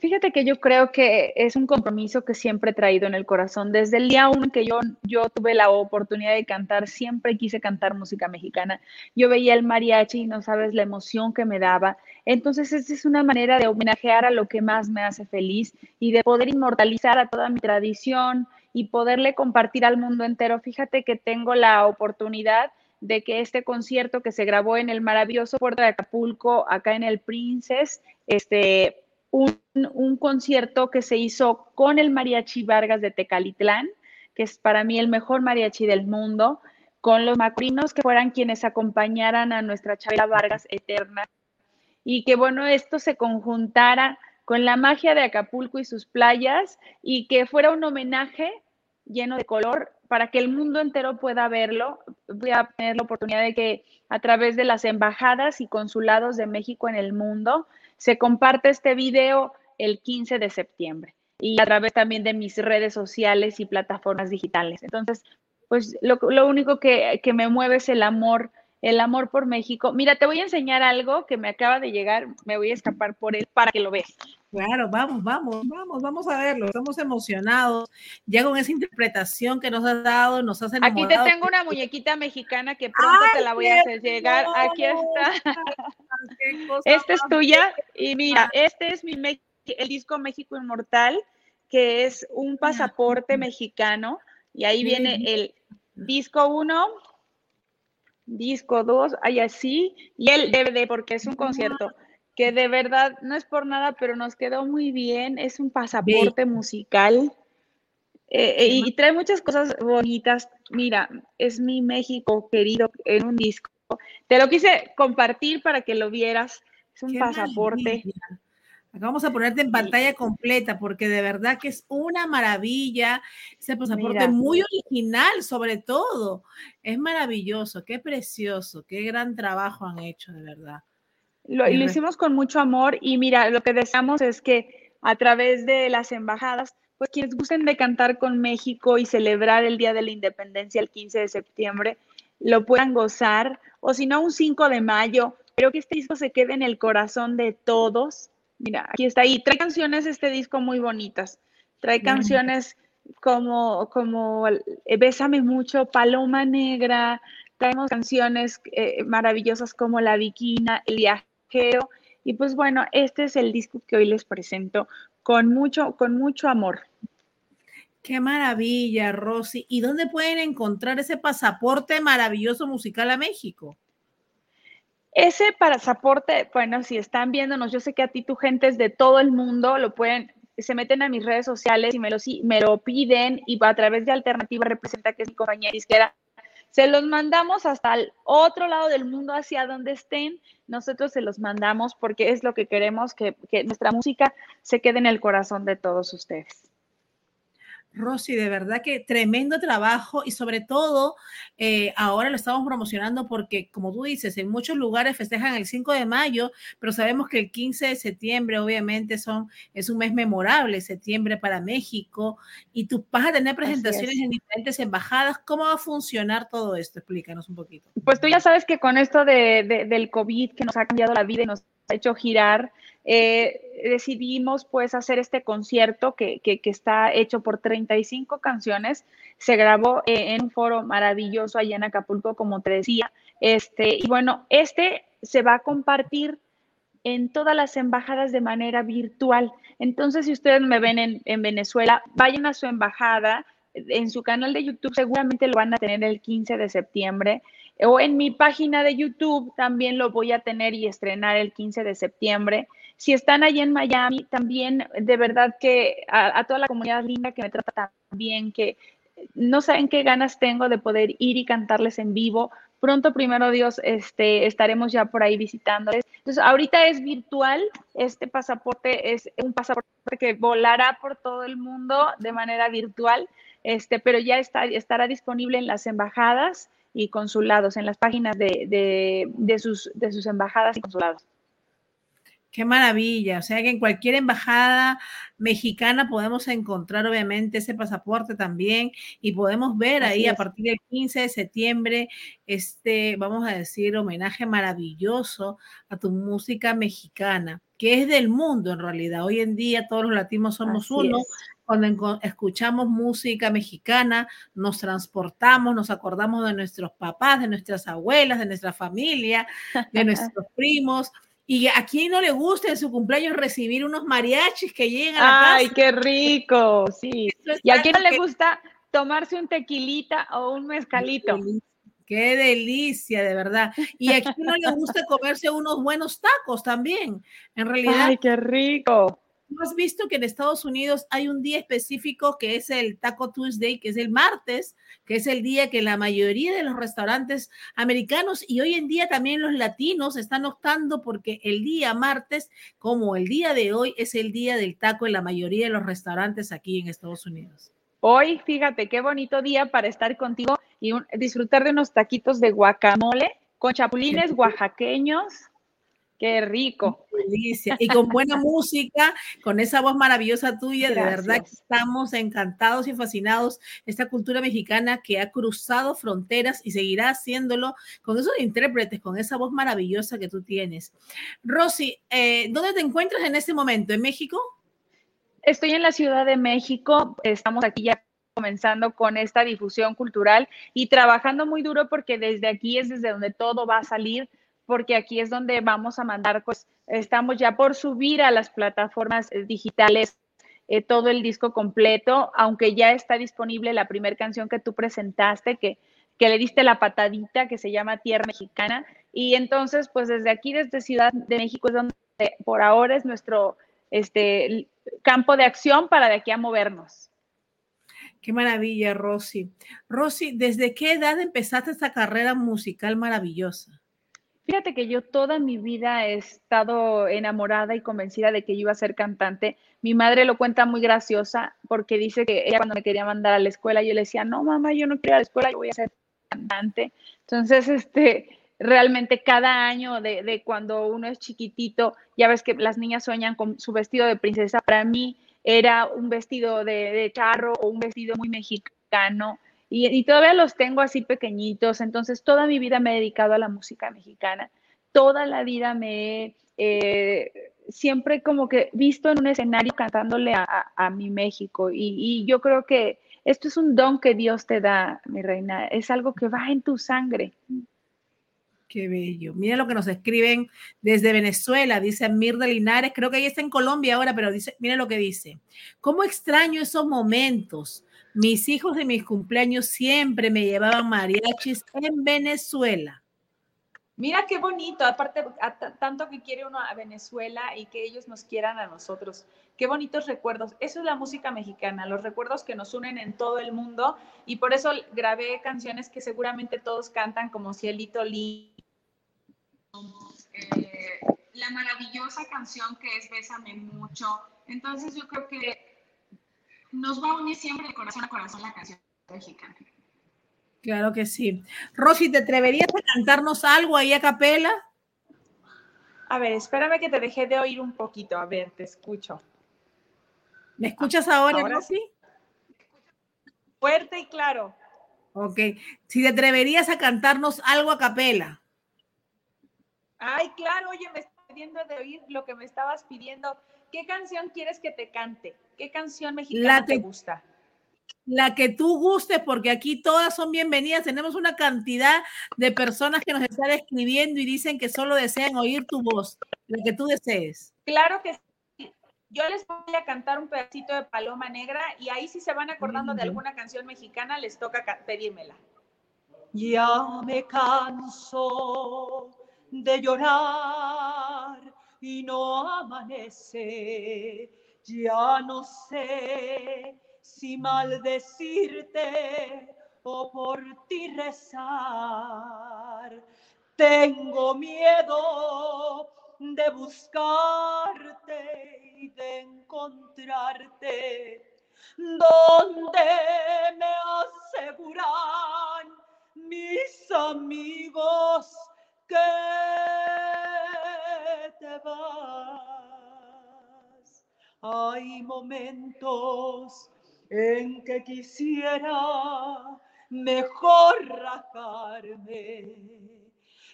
Fíjate que yo creo que es un compromiso que siempre he traído en el corazón. Desde el día uno que yo, yo tuve la oportunidad de cantar, siempre quise cantar música mexicana. Yo veía el mariachi y no sabes la emoción que me daba. Entonces, esta es una manera de homenajear a lo que más me hace feliz y de poder inmortalizar a toda mi tradición y poderle compartir al mundo entero. Fíjate que tengo la oportunidad de que este concierto que se grabó en el maravilloso puerto de Acapulco, acá en el Princess, este, un, concierto que se hizo con el Mariachi Vargas de Tecalitlán, que es para mí el mejor mariachi del mundo, con los macrinos que fueran quienes acompañaran a nuestra Chabela Vargas eterna, y que bueno, esto se conjuntara con la magia de Acapulco y sus playas, y que fuera un homenaje lleno de color para que el mundo entero pueda verlo. Voy a tener la oportunidad de que a través de las embajadas y consulados de México en el mundo se comparte este video el 15 de septiembre y a través también de mis redes sociales y plataformas digitales. Entonces, pues lo, único que, que, me mueve es el amor, el amor por México. Mira, te voy a enseñar algo que me acaba de llegar, me voy a escapar por él para que lo veas. Claro, vamos, vamos, vamos, vamos a verlo. Estamos emocionados ya con esa interpretación que nos has dado, nos has enamorado. Aquí te tengo una muñequita mexicana que pronto te la voy a hacer llegar. Aquí está. Esta es tuya y mira, este es mi el disco México Inmortal, que es un pasaporte mexicano y ahí viene el disco 1, disco 2, ahí así, y el DVD porque es un concierto que de verdad no es por nada, pero nos quedó muy bien. Es un pasaporte musical eh, eh, y trae muchas cosas bonitas. Mira, es mi México querido en un disco. Te lo quise compartir para que lo vieras. Es un pasaporte. Acá vamos a ponerte en pantalla completa porque de verdad que es una maravilla. Ese pasaporte muy original, sobre todo. Es maravilloso, qué precioso, qué gran trabajo han hecho, de verdad. Lo, y lo hicimos con mucho amor y mira, lo que deseamos es que a través de las embajadas, pues quienes gusten de cantar con México y celebrar el Día de la Independencia el 15 de septiembre, lo puedan gozar, o si no, un 5 de mayo. Creo que este disco se quede en el corazón de todos. Mira, aquí está. Y trae canciones este disco muy bonitas. Trae canciones como, como Bésame mucho, Paloma Negra. Traemos canciones eh, maravillosas como La Viquina, El Viaje y pues bueno, este es el disco que hoy les presento con mucho, con mucho amor. Qué maravilla, Rosy. ¿Y dónde pueden encontrar ese pasaporte maravilloso musical a México? Ese pasaporte, bueno, si están viéndonos, yo sé que a ti tu gente es de todo el mundo, lo pueden, se meten a mis redes sociales y me lo, me lo piden y a través de Alternativa Representa, que es mi compañía disquera, se los mandamos hasta el otro lado del mundo, hacia donde estén. Nosotros se los mandamos porque es lo que queremos, que, que nuestra música se quede en el corazón de todos ustedes. Rosy, de verdad que tremendo trabajo y sobre todo eh, ahora lo estamos promocionando porque, como tú dices, en muchos lugares festejan el 5 de mayo, pero sabemos que el 15 de septiembre obviamente son, es un mes memorable, septiembre para México, y tú vas a tener presentaciones en diferentes embajadas. ¿Cómo va a funcionar todo esto? Explícanos un poquito. Pues tú ya sabes que con esto de, del COVID que nos ha cambiado la vida y nos ha hecho girar, eh, decidimos pues hacer este concierto que, que, está hecho por 35 canciones. Se grabó eh, en un foro maravilloso allá en Acapulco, como te decía. Este, y bueno, este se va a compartir en todas las embajadas de manera virtual. Entonces, si ustedes me ven en, en Venezuela, vayan a su embajada, en su canal de YouTube seguramente lo van a tener el 15 de septiembre o en mi página de YouTube también lo voy a tener y estrenar el 15 de septiembre. Si están allí en Miami, también de verdad que a, toda la comunidad linda que me trata tan bien, que no saben qué ganas tengo de poder ir y cantarles en vivo. Pronto, primero Dios, este, estaremos ya por ahí visitándoles. Entonces, ahorita es virtual, este pasaporte es un pasaporte que volará por todo el mundo de manera virtual, este, pero ya está, estará disponible en las embajadas y consulados, en las páginas de, sus embajadas y consulados. Qué maravilla. O sea que en cualquier embajada mexicana podemos encontrar obviamente ese pasaporte también y podemos ver ahí a partir del 15 de septiembre este, vamos a decir, homenaje maravilloso a tu música mexicana, que es del mundo en realidad. Hoy en día todos los latinos somos uno. Cuando escuchamos música mexicana, nos transportamos, nos acordamos de nuestros papás, de nuestras abuelas, de nuestra familia, de nuestros primos y a quién no le gusta en su cumpleaños recibir unos mariachis que lleguen a la Ay, qué rico, sí. y a quién no le gusta tomarse un tequilita o un mezcalito. Qué delicia, de verdad. Y a quién no le gusta comerse unos buenos tacos también. En realidad. Ay, qué rico has visto que en Estados Unidos hay un día específico que es el Taco Tuesday, que es el martes, que es el día que la mayoría de los restaurantes americanos y hoy en día también los latinos están optando porque el día martes, como el día de hoy, es el día del taco en la mayoría de los restaurantes aquí en Estados Unidos. Hoy, fíjate, qué bonito día para estar contigo y disfrutar de unos taquitos de guacamole con chapulines oaxaqueños Qué rico. Delicia. Y con buena música, con esa voz maravillosa tuya, de verdad que estamos encantados y fascinados. Esta cultura mexicana que ha cruzado fronteras y seguirá haciéndolo con esos intérpretes, con esa voz maravillosa que tú tienes. Rosy, eh, ¿dónde te encuentras en este momento? ¿En México? Estoy en la Ciudad de México. Estamos aquí ya comenzando con esta difusión cultural y trabajando muy duro porque desde aquí es desde donde todo va a salir porque aquí es donde vamos a mandar, pues estamos ya por subir a las plataformas eh, digitales eh, todo el disco completo, aunque ya está disponible la primera canción que tú presentaste, que, que le diste la patadita, que se llama Tierra Mexicana. Y entonces, pues desde aquí, desde Ciudad de México, es donde por ahora es nuestro este, campo de acción para de aquí a movernos. Qué maravilla, Rosy. Rosy, ¿desde qué edad empezaste esta carrera musical maravillosa? Fíjate que yo toda mi vida he estado enamorada y convencida de que yo iba a ser cantante. Mi madre lo cuenta muy graciosa porque dice que ella cuando me quería mandar a la escuela, yo le decía, no, mamá, yo no quiero ir a la escuela, yo voy a ser cantante. Entonces, este, realmente cada año de, de cuando uno es chiquitito, ya ves que las niñas sueñan con su vestido de princesa. Para mí era un vestido de, de charro o un vestido muy mexicano y, todavía los tengo así pequeñitos, entonces toda mi vida me he dedicado a la música mexicana, toda la vida me he eh, siempre como que visto en un escenario cantándole a, mi México y, y, yo creo que esto es un don que Dios te da, mi reina, es algo que va en tu sangre. Qué bello. Mira lo que nos escriben desde Venezuela, dice Mirda Linares, creo que ella está en Colombia ahora, pero dice, mira lo que dice. ¿Cómo extraño esos momentos? Mis hijos de mis cumpleaños siempre me llevaban mariachis en Venezuela. Mira qué bonito, aparte, tanto que quiere uno a Venezuela y que ellos nos quieran a nosotros. Qué bonitos recuerdos. Eso es la música mexicana, los recuerdos que nos unen en todo el mundo. Y por eso grabé canciones que seguramente todos cantan, como Cielito Lindo. Eh, la maravillosa canción que es Bésame Mucho. Entonces yo creo que nos va a unir siempre de corazón a corazón la canción mexicana. Claro que sí. Rosy, ¿te atreverías a cantarnos algo ahí a capela? A ver, espérame que te dejé de oír un poquito. A ver, te escucho. ¿Me escuchas ahora, Rosy? Fuerte y claro. Ok. Si te atreverías a cantarnos algo a capela. Ay, claro, oye, me estoy pidiendo de oír lo que me estabas pidiendo. ¿Qué canción quieres que te cante? ¿Qué canción mexicana te gusta? La que tú gustes, porque aquí todas son bienvenidas. Tenemos una cantidad de personas que nos están escribiendo y dicen que solo desean oír tu voz, la que tú desees. Claro que sí. Yo les voy a cantar un pedacito de Paloma Negra y ahí si se van acordando de alguna canción mexicana, les toca pedírmela. Ya me canso de llorar y no amanece. Ya no sé si maldecirte o por ti rezar. Tengo miedo de buscarte y de encontrarte donde me aseguran mis amigos que te vas. Hay momentos en que quisiera mejor rajarme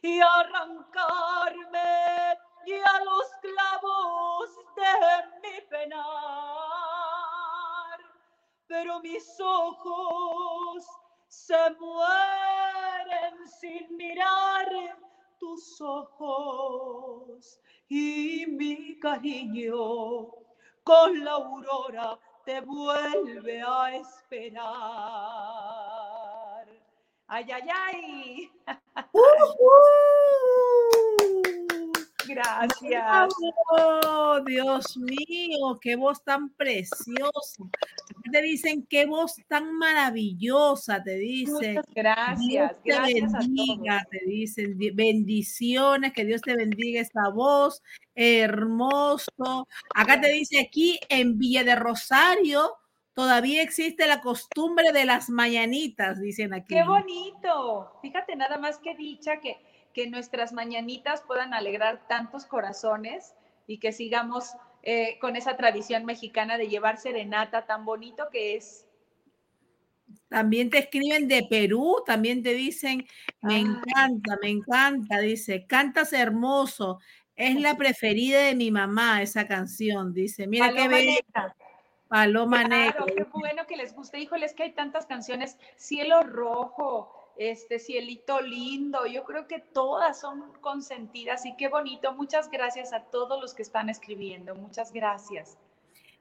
y arrancarme y a los clavos de mi penar. Pero mis ojos se mueren sin mirar tus ojos y mi cariño con la aurora te vuelve a esperar. Ay, ay, ay. Gracias. Oh, Dios mío, qué voz tan preciosa. Te dicen qué voz tan maravillosa, te dicen. gracias, te bendiga, te dicen bendiciones, que Dios te bendiga esta voz, hermoso. Acá te dice aquí en Villa de Rosario, todavía existe la costumbre de las mañanitas, dicen aquí. Qué bonito. Fíjate nada más que dicha que que nuestras mañanitas puedan alegrar tantos corazones y que sigamos eh, con esa tradición mexicana de llevar serenata tan bonito que es. También te escriben de Perú, también te dicen, me ah. encanta, me encanta, dice, cantas hermoso, es la preferida de mi mamá esa canción, dice, mira qué bella. Paloma claro, Qué bueno que les guste. Híjole, es que hay tantas canciones. Cielo Rojo, este cielito lindo. Yo creo que todas son consentidas y qué bonito. Muchas gracias a todos los que están escribiendo. Muchas gracias.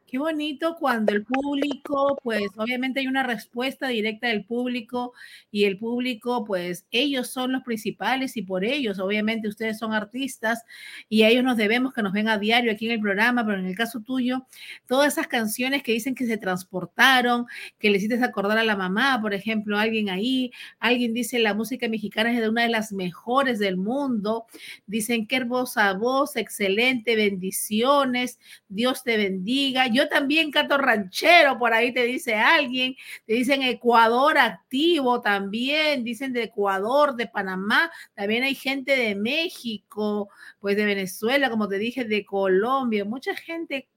Qué bonito cuando el público, pues obviamente hay una respuesta directa del público y el público, pues ellos son los principales y por ellos, obviamente ustedes son artistas y a ellos nos debemos que nos ven a diario aquí en el programa, pero en el caso tuyo, todas esas canciones que dicen que se transportaron, que le hiciste acordar a la mamá, por ejemplo, alguien ahí, alguien dice la música mexicana es de una de las mejores del mundo, dicen qué hermosa voz, excelente, bendiciones, Dios te bendiga yo también canto ranchero, por ahí te dice alguien, te dicen Ecuador activo también, dicen de Ecuador, de Panamá, también hay gente de México, pues de Venezuela, como te dije, de Colombia, mucha gente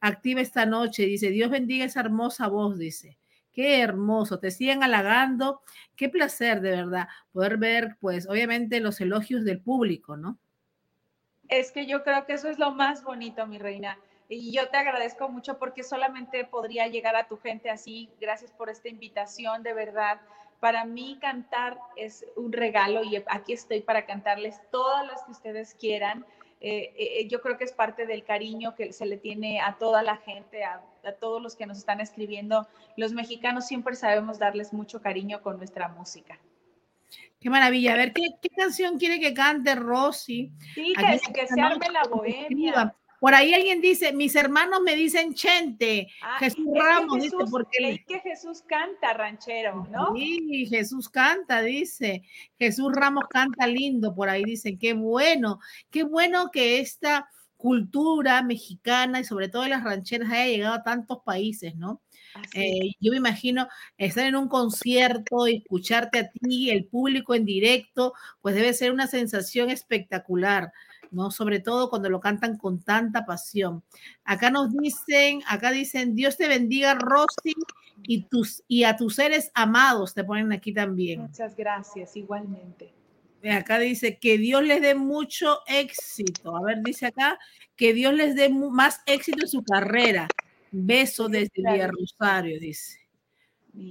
activa esta noche, dice, Dios bendiga esa hermosa voz, dice. Qué hermoso, te siguen halagando, qué placer de verdad poder ver, pues obviamente los elogios del público, ¿no? Es que yo creo que eso es lo más bonito, mi reina y yo te agradezco mucho porque solamente podría llegar a tu gente así. Gracias por esta invitación, de verdad. Para mí cantar es un regalo y aquí estoy para cantarles todas las que ustedes quieran. Eh, eh, yo creo que es parte del cariño que se le tiene a toda la gente, a, todos los que nos están escribiendo. Los mexicanos siempre sabemos darles mucho cariño con nuestra música. Qué maravilla. A ver, ¿qué, canción quiere que cante Rosy? Sí, que, que se arme la bohemia. Por ahí alguien dice, mis hermanos me dicen Chente, ah, Jesús Ramos, dice, porque leí que Jesús canta ranchero, ¿no? Sí, Jesús canta, dice, Jesús Ramos canta lindo, por ahí dicen, qué bueno, qué bueno que esta cultura mexicana y sobre todo las rancheras haya llegado a tantos países, ¿no? Eh, yo me imagino estar en un concierto y escucharte a ti, el público en directo, pues debe ser una sensación espectacular. ¿No? Sobre todo cuando lo cantan con tanta pasión. Acá nos dicen, acá dicen, Dios te bendiga, Rosy, y, tus, y a tus seres amados te ponen aquí también. Muchas gracias, igualmente. Acá dice que Dios les dé mucho éxito. A ver, dice acá que Dios les dé más éxito en su carrera. Beso desde Villa Rosario, dice.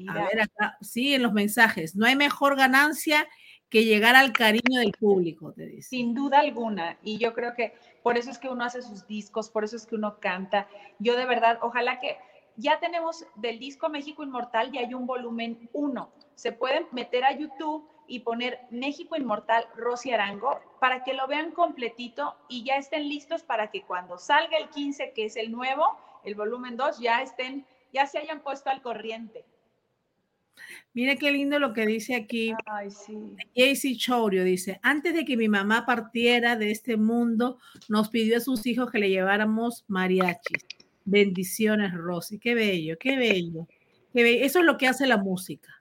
A ver acá, sí, en los mensajes. No hay mejor ganancia que llegar al cariño del público, te dice. Sin duda alguna. Y yo creo que por eso es que uno hace sus discos, por eso es que uno canta. Yo de verdad, ojalá que ya tenemos del disco México Inmortal, y hay un volumen 1. Se pueden meter a YouTube y poner México Inmortal Rosy Arango para que lo vean completito y ya estén listos para que cuando salga el 15, que es el nuevo, el volumen 2, ya estén, ya se hayan puesto al corriente. Mira qué lindo lo que dice aquí. Ay, sí. JC Chourio dice, antes de que mi mamá partiera de este mundo, nos pidió a sus hijos que le lleváramos mariachis. Bendiciones, Rosy. Qué bello, qué bello. Qué bello. Eso es lo que hace la música.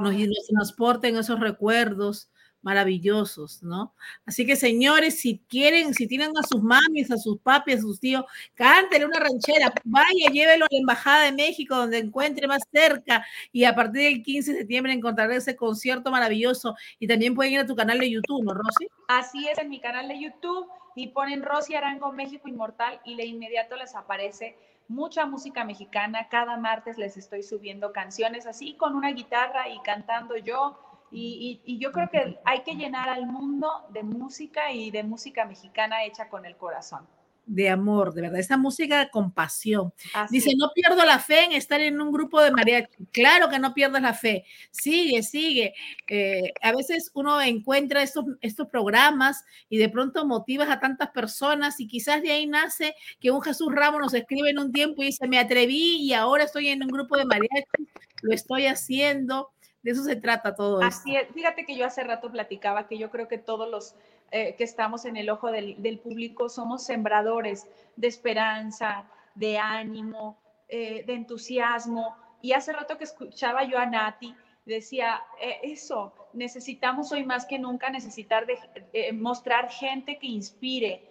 Nos, nos transporta en esos recuerdos, maravillosos, ¿no? Así que señores, si quieren, si tienen a sus mamis, a sus papis, a sus tíos, cántele una ranchera, vaya, llévelo a la Embajada de México, donde encuentre más cerca, y a partir del 15 de septiembre encontraré ese concierto maravilloso. Y también pueden ir a tu canal de YouTube, ¿no, Rosy? Así es, en mi canal de YouTube, y ponen Rosy Arango México Inmortal, y de inmediato les aparece mucha música mexicana. Cada martes les estoy subiendo canciones así con una guitarra y cantando yo y, yo creo que hay que llenar al mundo de música y de música mexicana hecha con el corazón. De amor, de verdad, esa música con pasión. Dice, no pierdo la fe en estar en un grupo de mariachi. Claro que no pierdas la fe. Sigue, sigue. Eh, a veces uno encuentra estos, estos programas y de pronto motivas a tantas personas y quizás de ahí nace que un Jesús Ramos nos escribe en un tiempo y dice, me atreví y ahora estoy en un grupo de mariachi, lo estoy haciendo de eso se trata todo Así es. Fíjate que yo hace rato platicaba que yo creo que todos los eh, que estamos en el ojo del, público somos sembradores de esperanza, de ánimo, eh, de entusiasmo. Y hace rato que escuchaba yo a Nati, decía, eh, eso, necesitamos hoy más que nunca necesitar de, mostrar gente que inspire,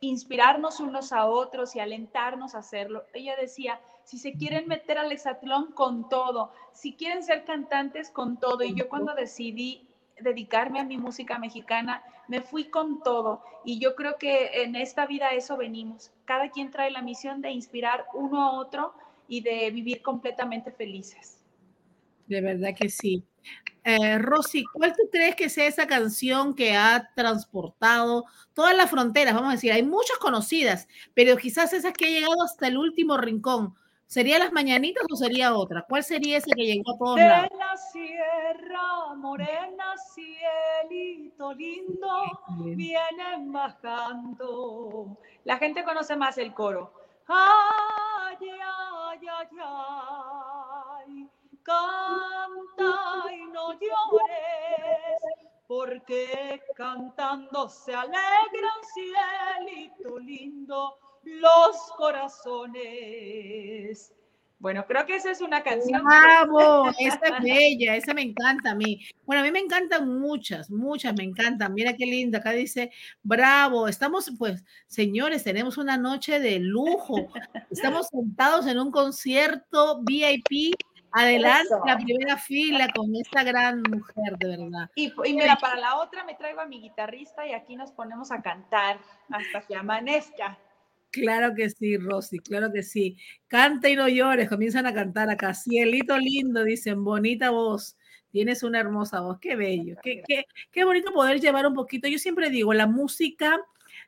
inspirarnos unos a otros y alentarnos a hacerlo. Ella decía, si se quieren meter al exatlón con todo, si quieren ser cantantes con todo. Y yo cuando decidí dedicarme a mi música mexicana, me fui con todo. Y yo creo que en esta vida eso venimos. Cada quien trae la misión de inspirar uno a otro y de vivir completamente felices. De verdad que sí. Eh, Rosy, ¿cuál tú crees que sea esa canción que ha transportado todas las fronteras? Vamos a decir, hay muchas conocidas, pero quizás esas que ha llegado hasta el último rincón. ¿Sería las mañanitas o sería otra? ¿Cuál sería ese que llegó a todos de lados? la sierra morena, cielito lindo, vienen bajando. La gente conoce más el coro. Ay, ay, ay, ay, canta y no llores, porque cantando se alegra cielito lindo los corazones. Bueno, creo que esa es una canción. ¡Bravo! Esa es bella, esa me encanta a mí. Bueno, a mí me encantan muchas, muchas me encantan. Mira qué linda, acá dice, bravo, estamos, pues, señores, tenemos una noche de lujo. Estamos sentados en un concierto VIP Adelante, la primera fila con esta gran mujer, de verdad. Y, y, mira, para la otra me traigo a mi guitarrista y aquí nos ponemos a cantar hasta que amanezca. Claro que sí, Rosy, claro que sí. Canta y no llores, comienzan a cantar acá. Cielito lindo, dicen, bonita voz. Tienes una hermosa voz, qué bello, qué, qué, qué bonito poder llevar un poquito. Yo siempre digo, la música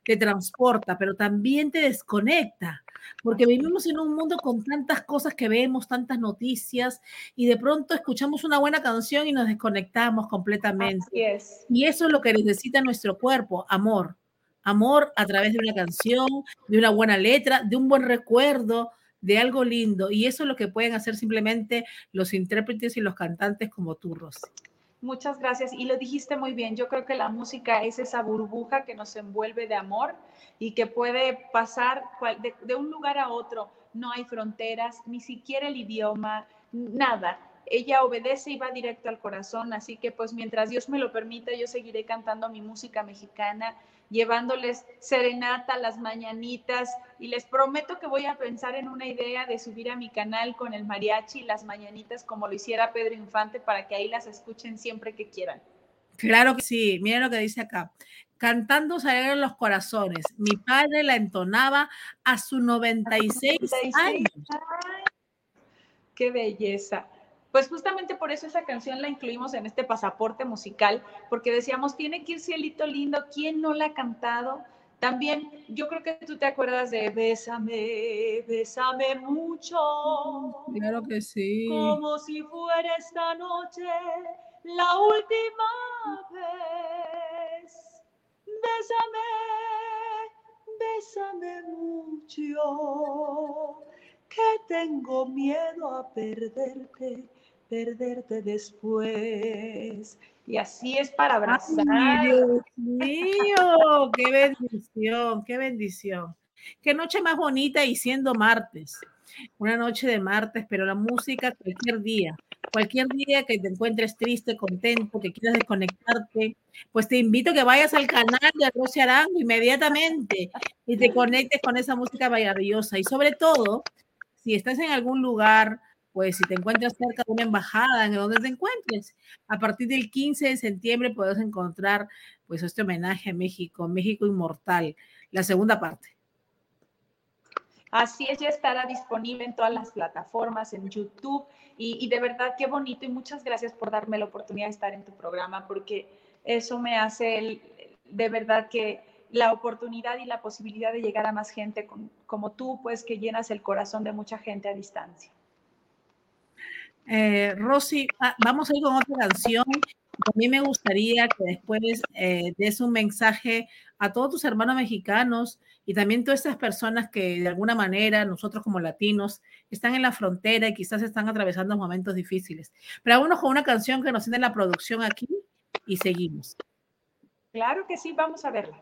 te transporta, pero también te desconecta, porque vivimos en un mundo con tantas cosas que vemos, tantas noticias, y de pronto escuchamos una buena canción y nos desconectamos completamente. Así es. Y eso es lo que necesita nuestro cuerpo, amor amor a través de una canción, de una buena letra, de un buen recuerdo, de algo lindo. Y eso es lo que pueden hacer simplemente los intérpretes y los cantantes como tú, Rosy. Muchas gracias. Y lo dijiste muy bien. Yo creo que la música es esa burbuja que nos envuelve de amor y que puede pasar de, de un lugar a otro. No hay fronteras, ni siquiera el idioma, nada ella obedece y va directo al corazón, así que pues mientras Dios me lo permita, yo seguiré cantando mi música mexicana llevándoles serenata, las mañanitas, y les prometo que voy a pensar en una idea de subir a mi canal con el mariachi y las mañanitas como lo hiciera Pedro Infante para que ahí las escuchen siempre que quieran. Claro que sí, miren lo que dice acá. Cantando se los corazones. Mi padre la entonaba a sus 96, 96 años. Qué belleza. Pues justamente por eso esa canción la incluimos en este pasaporte musical, porque decíamos, tiene que ir cielito lindo, ¿quién no la ha cantado? También yo creo que tú te acuerdas de Bésame, bésame mucho. Claro que sí. Como si fuera esta noche la última vez. Bésame, bésame mucho, que tengo miedo a perderte perderte después. Y así es para abrazar. Dios mío, qué bendición, qué bendición. Qué noche más bonita y siendo martes. Una noche de martes, pero la música cualquier día. cualquier día que te encuentres triste, contento, que quieras desconectarte, pues te invito a que vayas al canal de Rosy Arango inmediatamente y te conectes con esa música maravillosa. Y sobre todo, si estás en algún lugar, pues si te encuentras cerca de una embajada en donde te encuentres, a partir del 15 de septiembre puedes encontrar pues este homenaje a México, México Inmortal, la segunda parte. Así es, ya estará disponible en todas las plataformas, en YouTube. Y, de verdad, qué bonito y muchas gracias por darme la oportunidad de estar en tu programa, porque eso me hace de verdad que la oportunidad y la posibilidad de llegar a más gente como tú, pues que llenas el corazón de mucha gente a distancia. Eh, Rosy, ah, vamos a ir con otra canción. A mí me gustaría que después eh, des un mensaje a todos tus hermanos mexicanos y también todas estas personas que de alguna manera nosotros como latinos están en la frontera y quizás están atravesando momentos difíciles. Pero vámonos con una canción que nos tiene la producción aquí y seguimos. Claro que sí, vamos a verla.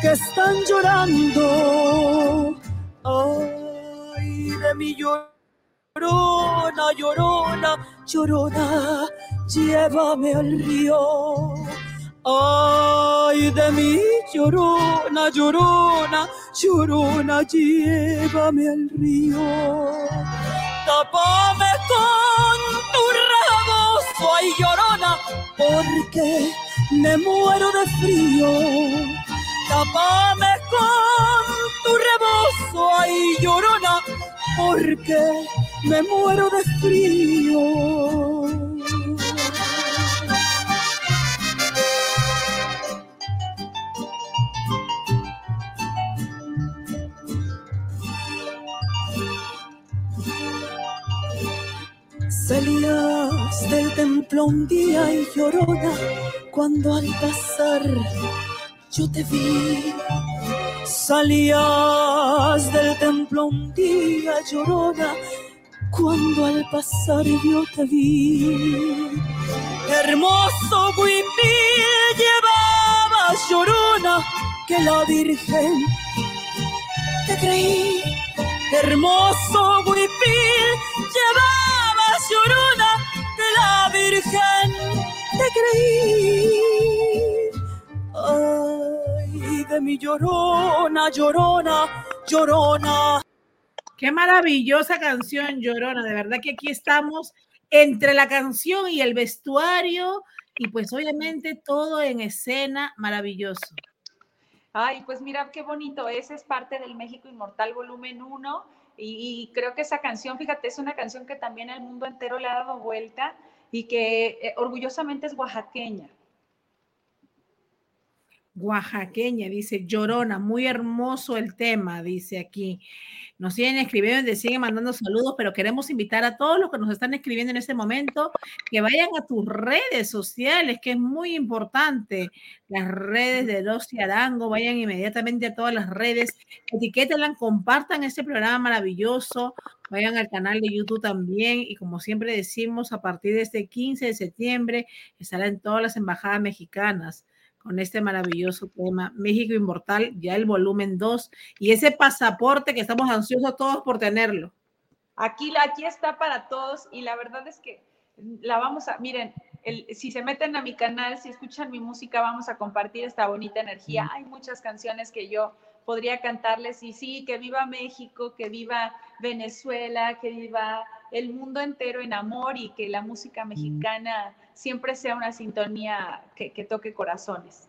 que están llorando. Ay, de mi llorona, llorona, llorona, llévame al río. Ay, de mi llorona, llorona, llorona, llévame al río. Tapame ay, llorona, porque me muero de frío. Tapame con tu rebozo, ay llorona, porque me muero de frío. Un día y llorona cuando al pasar yo te vi. Salías del templo un día llorona cuando al pasar yo te vi. Hermoso huipil llevabas llorona que la Virgen te creí. Hermoso huipil llevabas llorona la Virgen te creí. Ay, de mi llorona, llorona, llorona. Qué maravillosa canción, Llorona. De verdad que aquí estamos entre la canción y el vestuario y pues obviamente todo en escena maravilloso. Ay, pues mira qué bonito, ese es parte del México Inmortal volumen 1 y, creo que esa canción, fíjate, es una canción que también el mundo entero le ha dado vuelta y que eh, orgullosamente es oaxaqueña. Oaxaqueña, dice Llorona, muy hermoso el tema, dice aquí. Nos siguen escribiendo y siguen mandando saludos, pero queremos invitar a todos los que nos están escribiendo en este momento que vayan a tus redes sociales, que es muy importante. Las redes de Rosy Arango, vayan inmediatamente a todas las redes, etiquétenla, compartan este programa maravilloso, vayan al canal de YouTube también y como siempre decimos, a partir de este 15 de septiembre estará en todas las embajadas mexicanas con este maravilloso tema, México Inmortal, ya el volumen 2, y ese pasaporte que estamos ansiosos todos por tenerlo. Aquí, aquí está para todos y la verdad es que la vamos a, miren, el, si se meten a mi canal, si escuchan mi música, vamos a compartir esta bonita energía. Hay muchas canciones que yo podría cantarles y sí, que viva México, que viva Venezuela, que viva el mundo entero en amor y que la música mexicana siempre sea una sintonía que, toque corazones.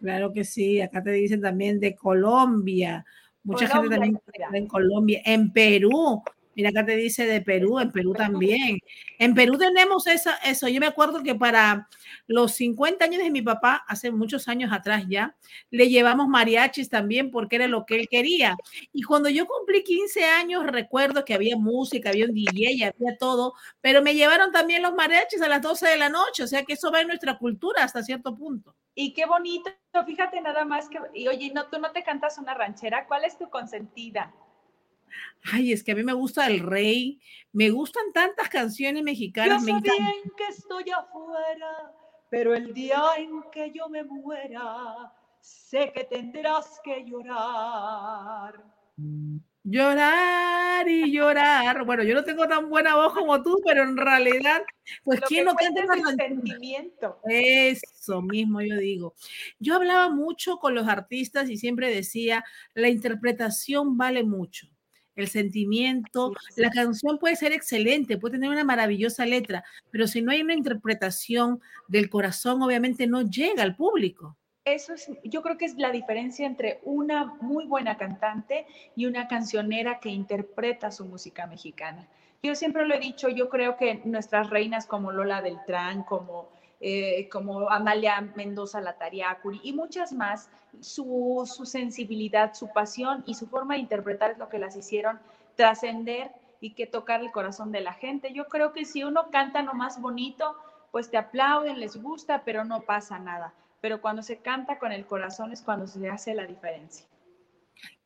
Claro que sí, acá te dicen también de Colombia, mucha gente también en Colombia, en Perú, Mira acá te dice de Perú, en Perú también. En Perú tenemos eso, eso. Yo me acuerdo que para los 50 años de mi papá, hace muchos años atrás ya, le llevamos mariachis también porque era lo que él quería. Y cuando yo cumplí 15 años, recuerdo que había música, había un DJ, había todo, pero me llevaron también los mariachis a las 12 de la noche, o sea que eso va en nuestra cultura hasta cierto punto. Y qué bonito, fíjate nada más que, y oye, no, tú no te cantas una ranchera, ¿cuál es tu consentida? Ay, es que a mí me gusta el rey, me gustan tantas canciones mexicanas. Yo sé bien que estoy afuera, pero el día en que yo me muera, sé que tendrás que llorar. Llorar y llorar. Bueno, yo no tengo tan buena voz como tú, pero en realidad, pues, ¿quién no canta el sentimiento? Eso mismo yo digo. Yo hablaba mucho con los artistas y siempre decía, la interpretación vale mucho el sentimiento. La canción puede ser excelente, puede tener una maravillosa letra, pero si no hay una interpretación del corazón, obviamente no llega al público. Eso es, yo creo que es la diferencia entre una muy buena cantante y una cancionera que interpreta su música mexicana. Yo siempre lo he dicho, yo creo que nuestras reinas como Lola Beltrán, como eh, como Amalia Mendoza Latariacuri y muchas más, su, su, sensibilidad, su pasión y su forma de interpretar es lo que las hicieron trascender y que tocar el corazón de la gente. Yo creo que si uno canta lo más bonito, pues te aplauden, les gusta, pero no pasa nada. Pero cuando se canta con el corazón es cuando se hace la diferencia.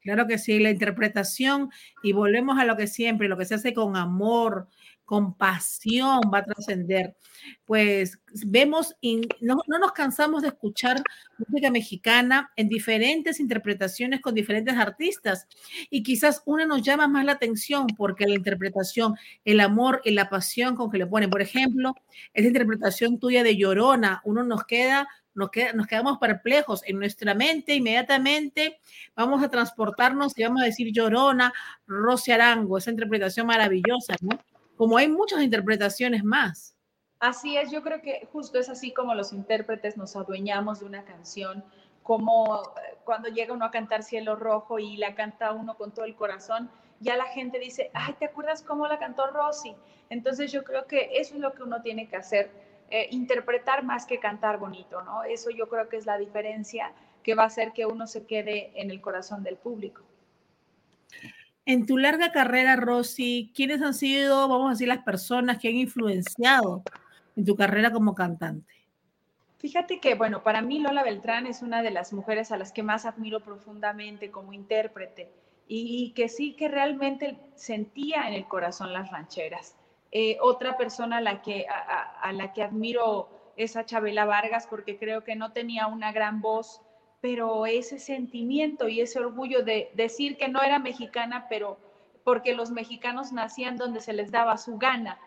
Claro que sí, la interpretación y volvemos a lo que siempre, lo que se hace con amor, con pasión va a trascender. Pues vemos y no, nos cansamos de escuchar música mexicana en diferentes interpretaciones con diferentes artistas y quizás una nos llama más la atención porque la interpretación, el amor y la pasión con que le ponen, por ejemplo, esa interpretación tuya de Llorona, uno nos queda nos, nos, quedamos perplejos en nuestra mente, inmediatamente vamos a transportarnos y vamos a decir Llorona, Rosy Arango, esa interpretación maravillosa, ¿no? Como hay muchas interpretaciones más. Así es, yo creo que justo es así como los intérpretes nos adueñamos de una canción, como eh, cuando llega uno a cantar Cielo Rojo y la canta uno con todo el corazón, ya la gente dice, ay, ¿te acuerdas cómo la cantó Rosy? Entonces yo creo que eso es lo que uno tiene que hacer, eh, interpretar más que cantar bonito, ¿no? Eso yo creo que es la diferencia que va a hacer que uno se quede en el corazón del público. En tu larga carrera, Rosy, ¿quiénes han sido, vamos a decir, las personas que han influenciado en tu carrera como cantante? Fíjate que, bueno, para mí Lola Beltrán es una de las mujeres a las que más admiro profundamente como intérprete y, que sí que realmente sentía en el corazón las rancheras. Eh, otra persona a la, que, a la que admiro es a Chabela Vargas porque creo que no tenía una gran voz pero ese sentimiento y ese orgullo de decir que no era mexicana, pero porque los mexicanos nacían donde se les daba su gana.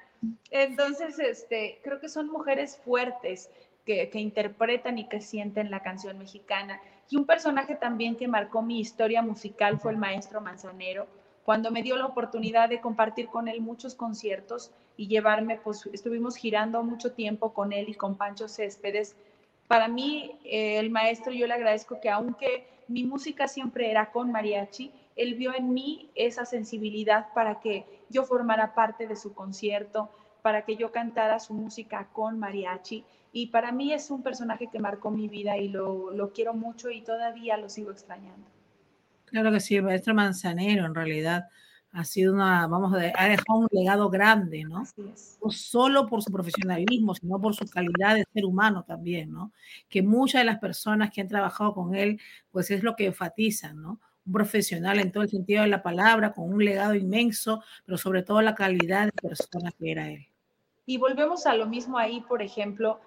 Entonces, este, creo que son mujeres fuertes que, que interpretan y que sienten la canción mexicana. Y un personaje también que marcó mi historia musical fue el maestro Manzanero, cuando me dio la oportunidad de compartir con él muchos conciertos y llevarme, pues estuvimos girando mucho tiempo con él y con Pancho Céspedes para mí, eh, el maestro, yo le agradezco que aunque mi música siempre era con mariachi, él vio en mí esa sensibilidad para que yo formara parte de su concierto, para que yo cantara su música con mariachi. Y para mí es un personaje que marcó mi vida y lo, lo quiero mucho y todavía lo sigo extrañando. Claro que sí, maestro Manzanero en realidad ha sido una, vamos a ha dejado un legado grande, ¿no? No solo por su profesionalismo, sino por su calidad de ser humano también, ¿no? Que muchas de las personas que han trabajado con él, pues es lo que enfatizan, ¿no? Un profesional en todo el sentido de la palabra, con un legado inmenso, pero sobre todo la calidad de persona que era él. Y volvemos a lo mismo ahí, por ejemplo,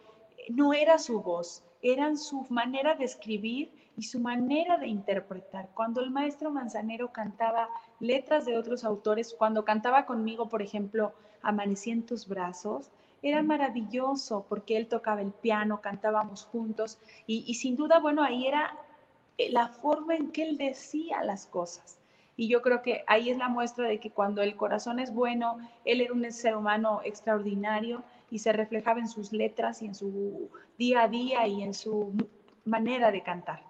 no era su voz, eran su manera de escribir y su manera de interpretar. Cuando el maestro Manzanero cantaba letras de otros autores, cuando cantaba conmigo, por ejemplo, Amanecí en tus brazos, era maravilloso porque él tocaba el piano, cantábamos juntos y, sin duda, bueno, ahí era eh, la forma en que él decía las cosas. Y yo creo que ahí es la muestra de que cuando el corazón es bueno, él era un ser humano extraordinario y se reflejaba en sus letras y en su día a día y en su manera de cantar.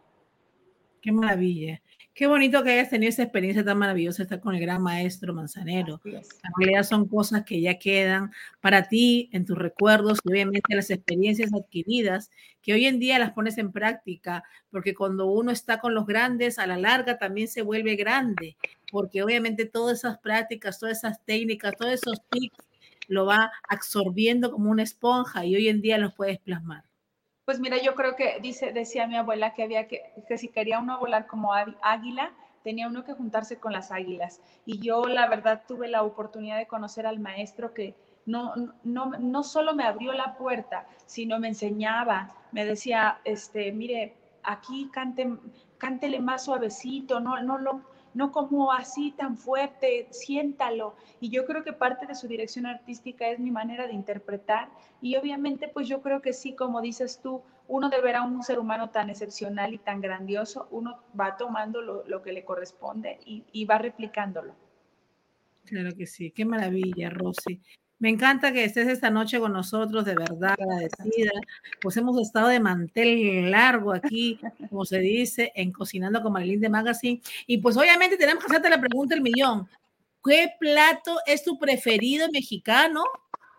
Qué maravilla. Qué bonito que hayas tenido esa experiencia tan maravillosa estar con el gran maestro Manzanero. En realidad son cosas que ya quedan para ti en tus recuerdos y obviamente las experiencias adquiridas que hoy en día las pones en práctica, porque cuando uno está con los grandes, a la larga también se vuelve grande, porque obviamente todas esas prácticas, todas esas técnicas, todos esos tips lo va absorbiendo como una esponja y hoy en día los puedes plasmar. Pues mira, yo creo que dice, decía mi abuela que había que, que si quería uno volar como águila, tenía uno que juntarse con las águilas. Y yo la verdad tuve la oportunidad de conocer al maestro que no, no, no solo me abrió la puerta, sino me enseñaba, me decía, este, mire, aquí cante, cántele más suavecito, no, no lo no como así tan fuerte, siéntalo. Y yo creo que parte de su dirección artística es mi manera de interpretar. Y obviamente, pues yo creo que sí, como dices tú, uno de ver a un ser humano tan excepcional y tan grandioso, uno va tomando lo, que le corresponde y, y va replicándolo. Claro que sí, qué maravilla, Rosy. Me encanta que estés esta noche con nosotros, de verdad agradecida. Pues hemos estado de mantel largo aquí, como se dice, en Cocinando con Marilyn de Magazine. Y pues obviamente tenemos que hacerte la pregunta del millón. ¿Qué plato es tu preferido mexicano?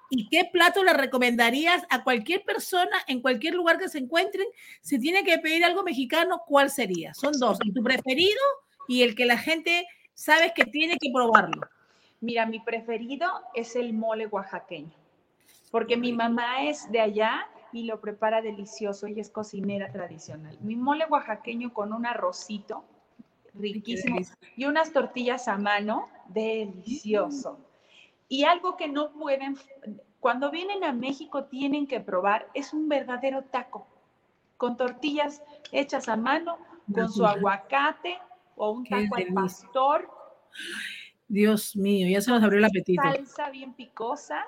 ¿Y qué plato le recomendarías a cualquier persona en cualquier lugar que se encuentren? Si tiene que pedir algo mexicano, ¿cuál sería? Son dos, tu preferido y el que la gente sabe que tiene que probarlo. Mira, mi preferido es el mole oaxaqueño, porque mi mamá es de allá y lo prepara delicioso, ella es cocinera tradicional. Mi mole oaxaqueño con un arrocito riquísimo y unas tortillas a mano, delicioso. Y algo que no pueden, cuando vienen a México tienen que probar, es un verdadero taco, con tortillas hechas a mano, con su aguacate o un taco al pastor Dios mío, ya se nos abrió el apetito. Salsa bien picosa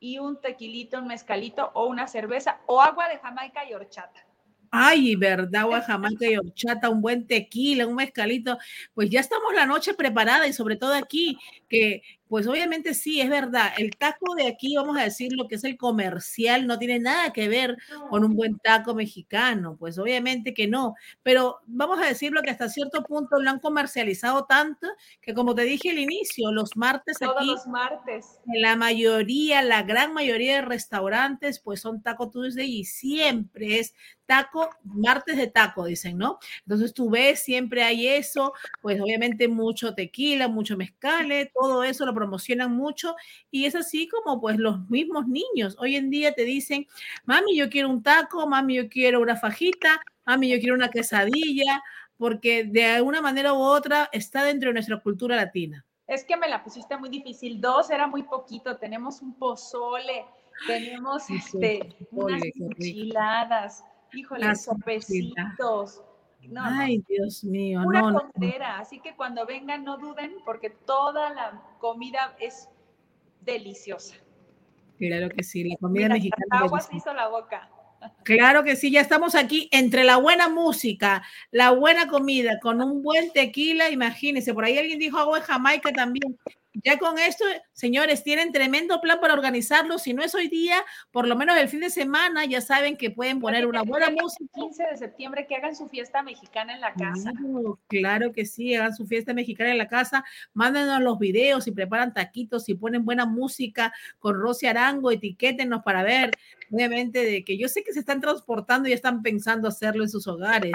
y un tequilito, un mezcalito o una cerveza o agua de Jamaica y horchata. Ay, verdad, agua Jamaica y horchata, un buen tequila, un mezcalito. Pues ya estamos la noche preparada y sobre todo aquí, que pues obviamente sí, es verdad. El taco de aquí, vamos a decir lo que es el comercial, no tiene nada que ver con un buen taco mexicano. Pues obviamente que no. Pero vamos a decirlo que hasta cierto punto lo han comercializado tanto que como te dije al inicio, los martes Todos aquí. los martes. La mayoría, la gran mayoría de restaurantes, pues son Taco Tuesday y siempre es taco, martes de taco, dicen, ¿no? Entonces tú ves, siempre hay eso, pues obviamente mucho tequila, mucho mezcale, todo eso lo promocionan mucho y es así como pues los mismos niños hoy en día te dicen, mami, yo quiero un taco, mami, yo quiero una fajita, mami, yo quiero una quesadilla, porque de alguna manera u otra está dentro de nuestra cultura latina. Es que me la pusiste muy difícil. Dos era muy poquito. Tenemos un pozole, tenemos este, unas enchiladas, híjole, sopecitos. Ay, Dios mío. Pura no, Así que cuando vengan, no duden, porque toda la comida es deliciosa. Claro que sí, la comida mexicana. Agua se hizo la boca. Claro que sí, ya estamos aquí entre la buena música, la buena comida, con un buen tequila, imagínense, por ahí alguien dijo agua de Jamaica también. Ya con esto, señores, tienen tremendo plan para organizarlo. Si no es hoy día, por lo menos el fin de semana, ya saben que pueden poner una buena música. 15 de septiembre, que hagan su fiesta mexicana en la casa. Claro, que sí, hagan su fiesta mexicana en la casa. Mándenos los videos y preparan taquitos y ponen buena música con Rosy Arango, etiquétenos para ver, obviamente, de que yo sé que se están transportando y están pensando hacerlo en sus hogares.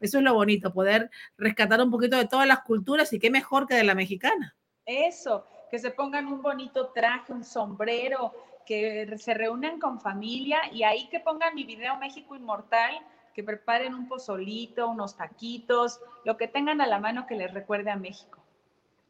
Eso es lo bonito, poder rescatar un poquito de todas las culturas y qué mejor que de la mexicana. Eso, que se pongan un bonito traje, un sombrero, que se reúnan con familia y ahí que pongan mi video México Inmortal, que preparen un pozolito, unos taquitos, lo que tengan a la mano que les recuerde a México.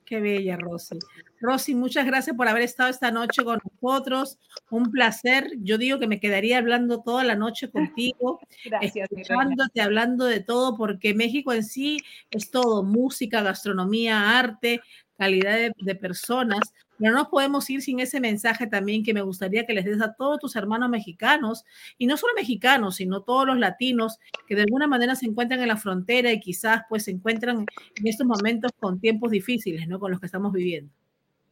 Qué bella, Rosy. Rosy, muchas gracias por haber estado esta noche con nosotros. Un placer. Yo digo que me quedaría hablando toda la noche contigo. Gracias. Escuchándote, hablando de todo, porque México en sí es todo, música, gastronomía, arte, calidad de, personas, pero no podemos ir sin ese mensaje también que me gustaría que les des a todos tus hermanos mexicanos, y no solo mexicanos, sino todos los latinos que de alguna manera se encuentran en la frontera y quizás pues se encuentran en estos momentos con tiempos difíciles, ¿no? Con los que estamos viviendo.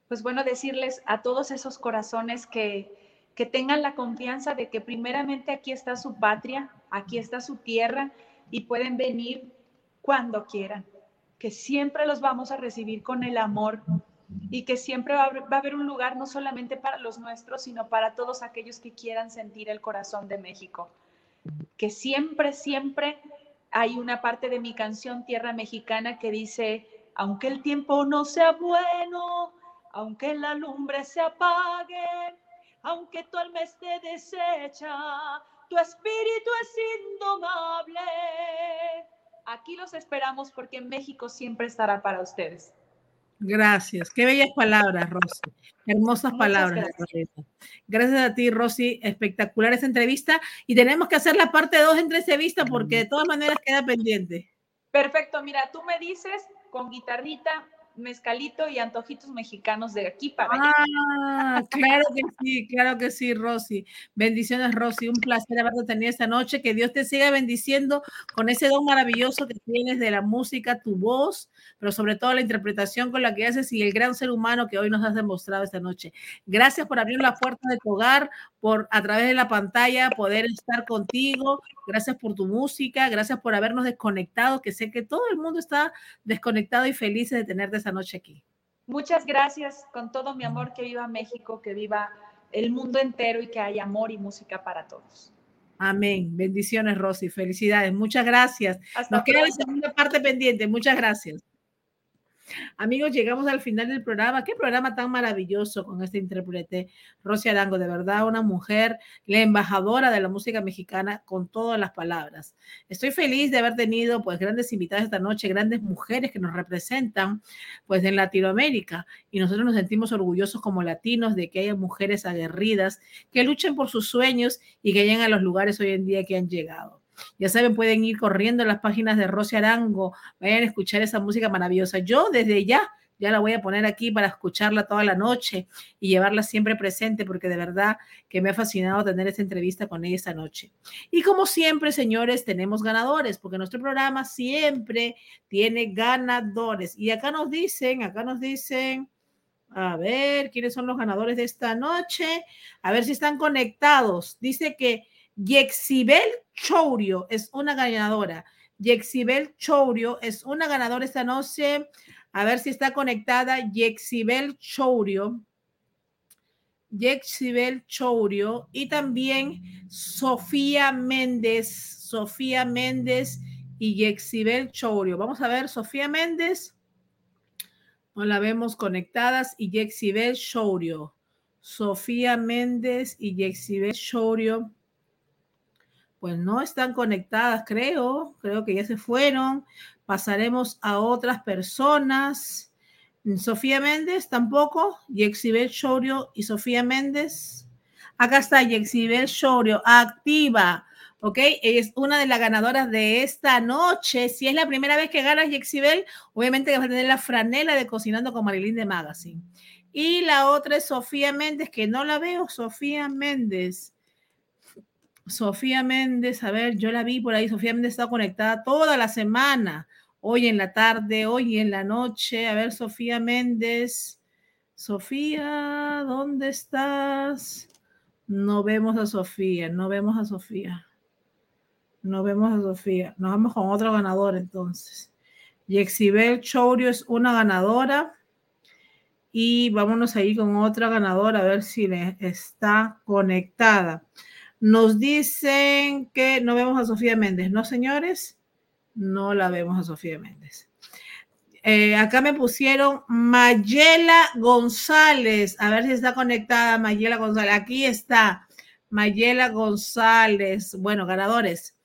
Pues bueno, decirles a todos esos corazones que, que tengan la confianza de que primeramente aquí está su patria, aquí está su tierra y pueden venir cuando quieran que siempre los vamos a recibir con el amor y que siempre va a, haber, un lugar no solamente para los nuestros, sino para todos aquellos que quieran sentir el corazón de México. Que siempre, siempre hay una parte de mi canción Tierra Mexicana que dice, aunque el tiempo no sea bueno, aunque la lumbre se apague, aunque tu alma esté deshecha, tu espíritu es indomable. Aquí los esperamos porque México siempre estará para ustedes. Gracias. Qué bellas palabras, Rosy. Hermosas palabras. Gracias. a ti, Rosy. Espectacular esa entrevista. Y tenemos que hacer la parte 2 entre entrevista porque de todas maneras queda pendiente. Perfecto. Mira, tú me dices con guitarrita, mezcalito y antojitos mexicanos de aquí para allá. Ah, claro que sí, claro que sí, Rosy. Bendiciones, Rosy. Un placer haberte tenido esta noche. Que Dios te siga bendiciendo con ese don maravilloso que tienes de la música, tu voz, pero sobre todo la interpretación con la que haces y el gran ser humano que hoy nos has demostrado esta noche. Gracias por abrir la puerta de tu hogar, por a través de la pantalla poder estar contigo. Gracias por tu música, gracias por habernos desconectado, que sé que todo el mundo está desconectado y feliz de tenerte esta noche aquí. Muchas gracias, con todo mi amor, que viva México, que viva el mundo entero y que haya amor y música para todos. Amén. Bendiciones, Rosy. Felicidades. Muchas gracias. Nos queda la segunda parte pendiente. Muchas gracias. Amigos, llegamos al final del programa. Qué programa tan maravilloso con este intérprete, Rosy Arango. De verdad, una mujer, la embajadora de la música mexicana con todas las palabras. Estoy feliz de haber tenido pues grandes invitadas esta noche, grandes mujeres que nos representan pues en Latinoamérica. Y nosotros nos sentimos orgullosos como latinos de que haya mujeres aguerridas que luchen por sus sueños y que lleguen a los lugares hoy en día que han llegado. Ya saben, pueden ir corriendo las páginas de Rosy Arango, vayan a escuchar esa música maravillosa. Yo desde ya, ya la voy a poner aquí para escucharla toda la noche y llevarla siempre presente, porque de verdad que me ha fascinado tener esta entrevista con ella esta noche. Y como siempre, señores, tenemos ganadores, porque nuestro programa siempre tiene ganadores. Y acá nos dicen, acá nos dicen... A ver, ¿quiénes son los ganadores de esta noche? A ver si están conectados. Dice que Yexibel Chourio es una ganadora. Yexibel Chourio es una ganadora esta noche. A ver si está conectada. Yexibel Chourio. Yexibel Chourio. Y también Sofía Méndez. Sofía Méndez y Yexibel Chourio. Vamos a ver, Sofía Méndez. No la vemos conectadas. Y Yexibel Chourio. Sofía Méndez y Yexibel Chourio pues no están conectadas, creo, creo que ya se fueron. Pasaremos a otras personas. Sofía Méndez tampoco, Yexibel Shorio y Sofía Méndez. Acá está Yexibel Shorio, activa, ¿ok? Es una de las ganadoras de esta noche. Si es la primera vez que ganas Yexibel, obviamente vas a tener la franela de Cocinando con Marilyn de Magazine. Y la otra es Sofía Méndez, que no la veo, Sofía Méndez. Sofía Méndez, a ver, yo la vi por ahí, Sofía Méndez está conectada toda la semana, hoy en la tarde, hoy en la noche. A ver, Sofía Méndez. Sofía, ¿dónde estás? No vemos a Sofía, no vemos a Sofía. No vemos a Sofía. Nos vamos con otro ganador entonces. Yexibel Chourio es una ganadora. Y vámonos ahí con otra ganadora a ver si le está conectada. Nos dicen que no vemos a Sofía Méndez, ¿no, señores? No la vemos a Sofía Méndez. Eh, acá me pusieron Mayela González. A ver si está conectada Mayela González. Aquí está Mayela González. Bueno, ganadores.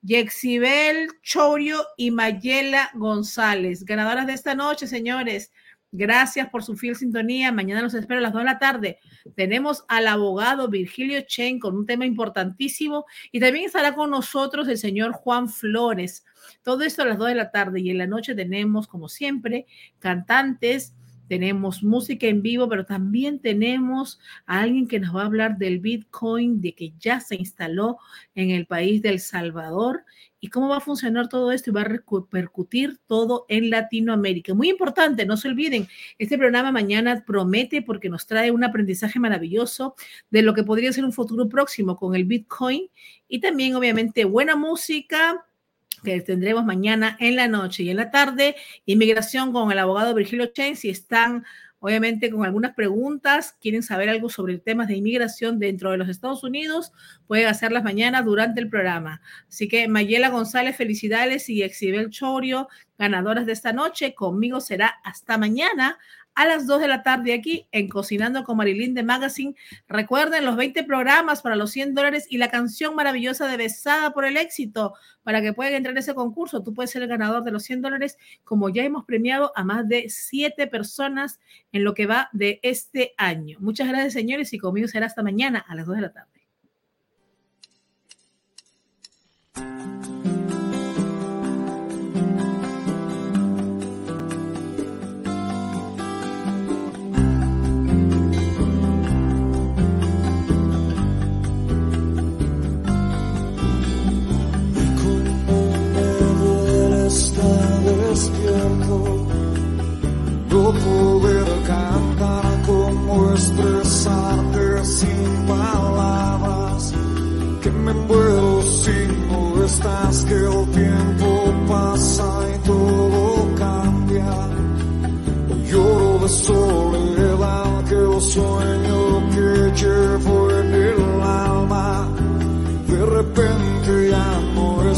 Yexibel Chorio y Mayela González. Ganadoras de esta noche, señores. Gracias por su fiel sintonía. Mañana los espero a las 2 de la tarde. Tenemos al abogado Virgilio Chen con un tema importantísimo y también estará con nosotros el señor Juan Flores. Todo esto a las 2 de la tarde y en la noche tenemos, como siempre, cantantes, tenemos música en vivo, pero también tenemos a alguien que nos va a hablar del Bitcoin, de que ya se instaló en el país del Salvador y cómo va a funcionar todo esto y va a repercutir todo en Latinoamérica. Muy importante, no se olviden, este programa mañana promete porque nos trae un aprendizaje maravilloso de lo que podría ser un futuro próximo con el Bitcoin y también obviamente buena música que tendremos mañana en la noche y en la tarde. Inmigración con el abogado Virgilio Chen, si están obviamente con algunas preguntas, quieren saber algo sobre temas de inmigración dentro de los Estados Unidos, pueden hacerlas mañana durante el programa. Así que Mayela González, felicidades y Exibel Chorio, ganadoras de esta noche. Conmigo será hasta mañana a las 2 de la tarde aquí en Cocinando con Marilyn de Magazine. Recuerden los 20 programas para los 100 dólares y la canción maravillosa de Besada por el Éxito para que puedan entrar en ese concurso. Tú puedes ser el ganador de los 100 dólares, como ya hemos premiado a más de 7 personas en lo que va de este año. Muchas gracias, señores, y conmigo será hasta mañana a las 2 de la tarde. No poder cantar como expresarte sin palabras, que me muero si no estás, que el tiempo pasa y todo cambia. Lloro de soledad, que el sueño que llevo en el alma, de repente ya no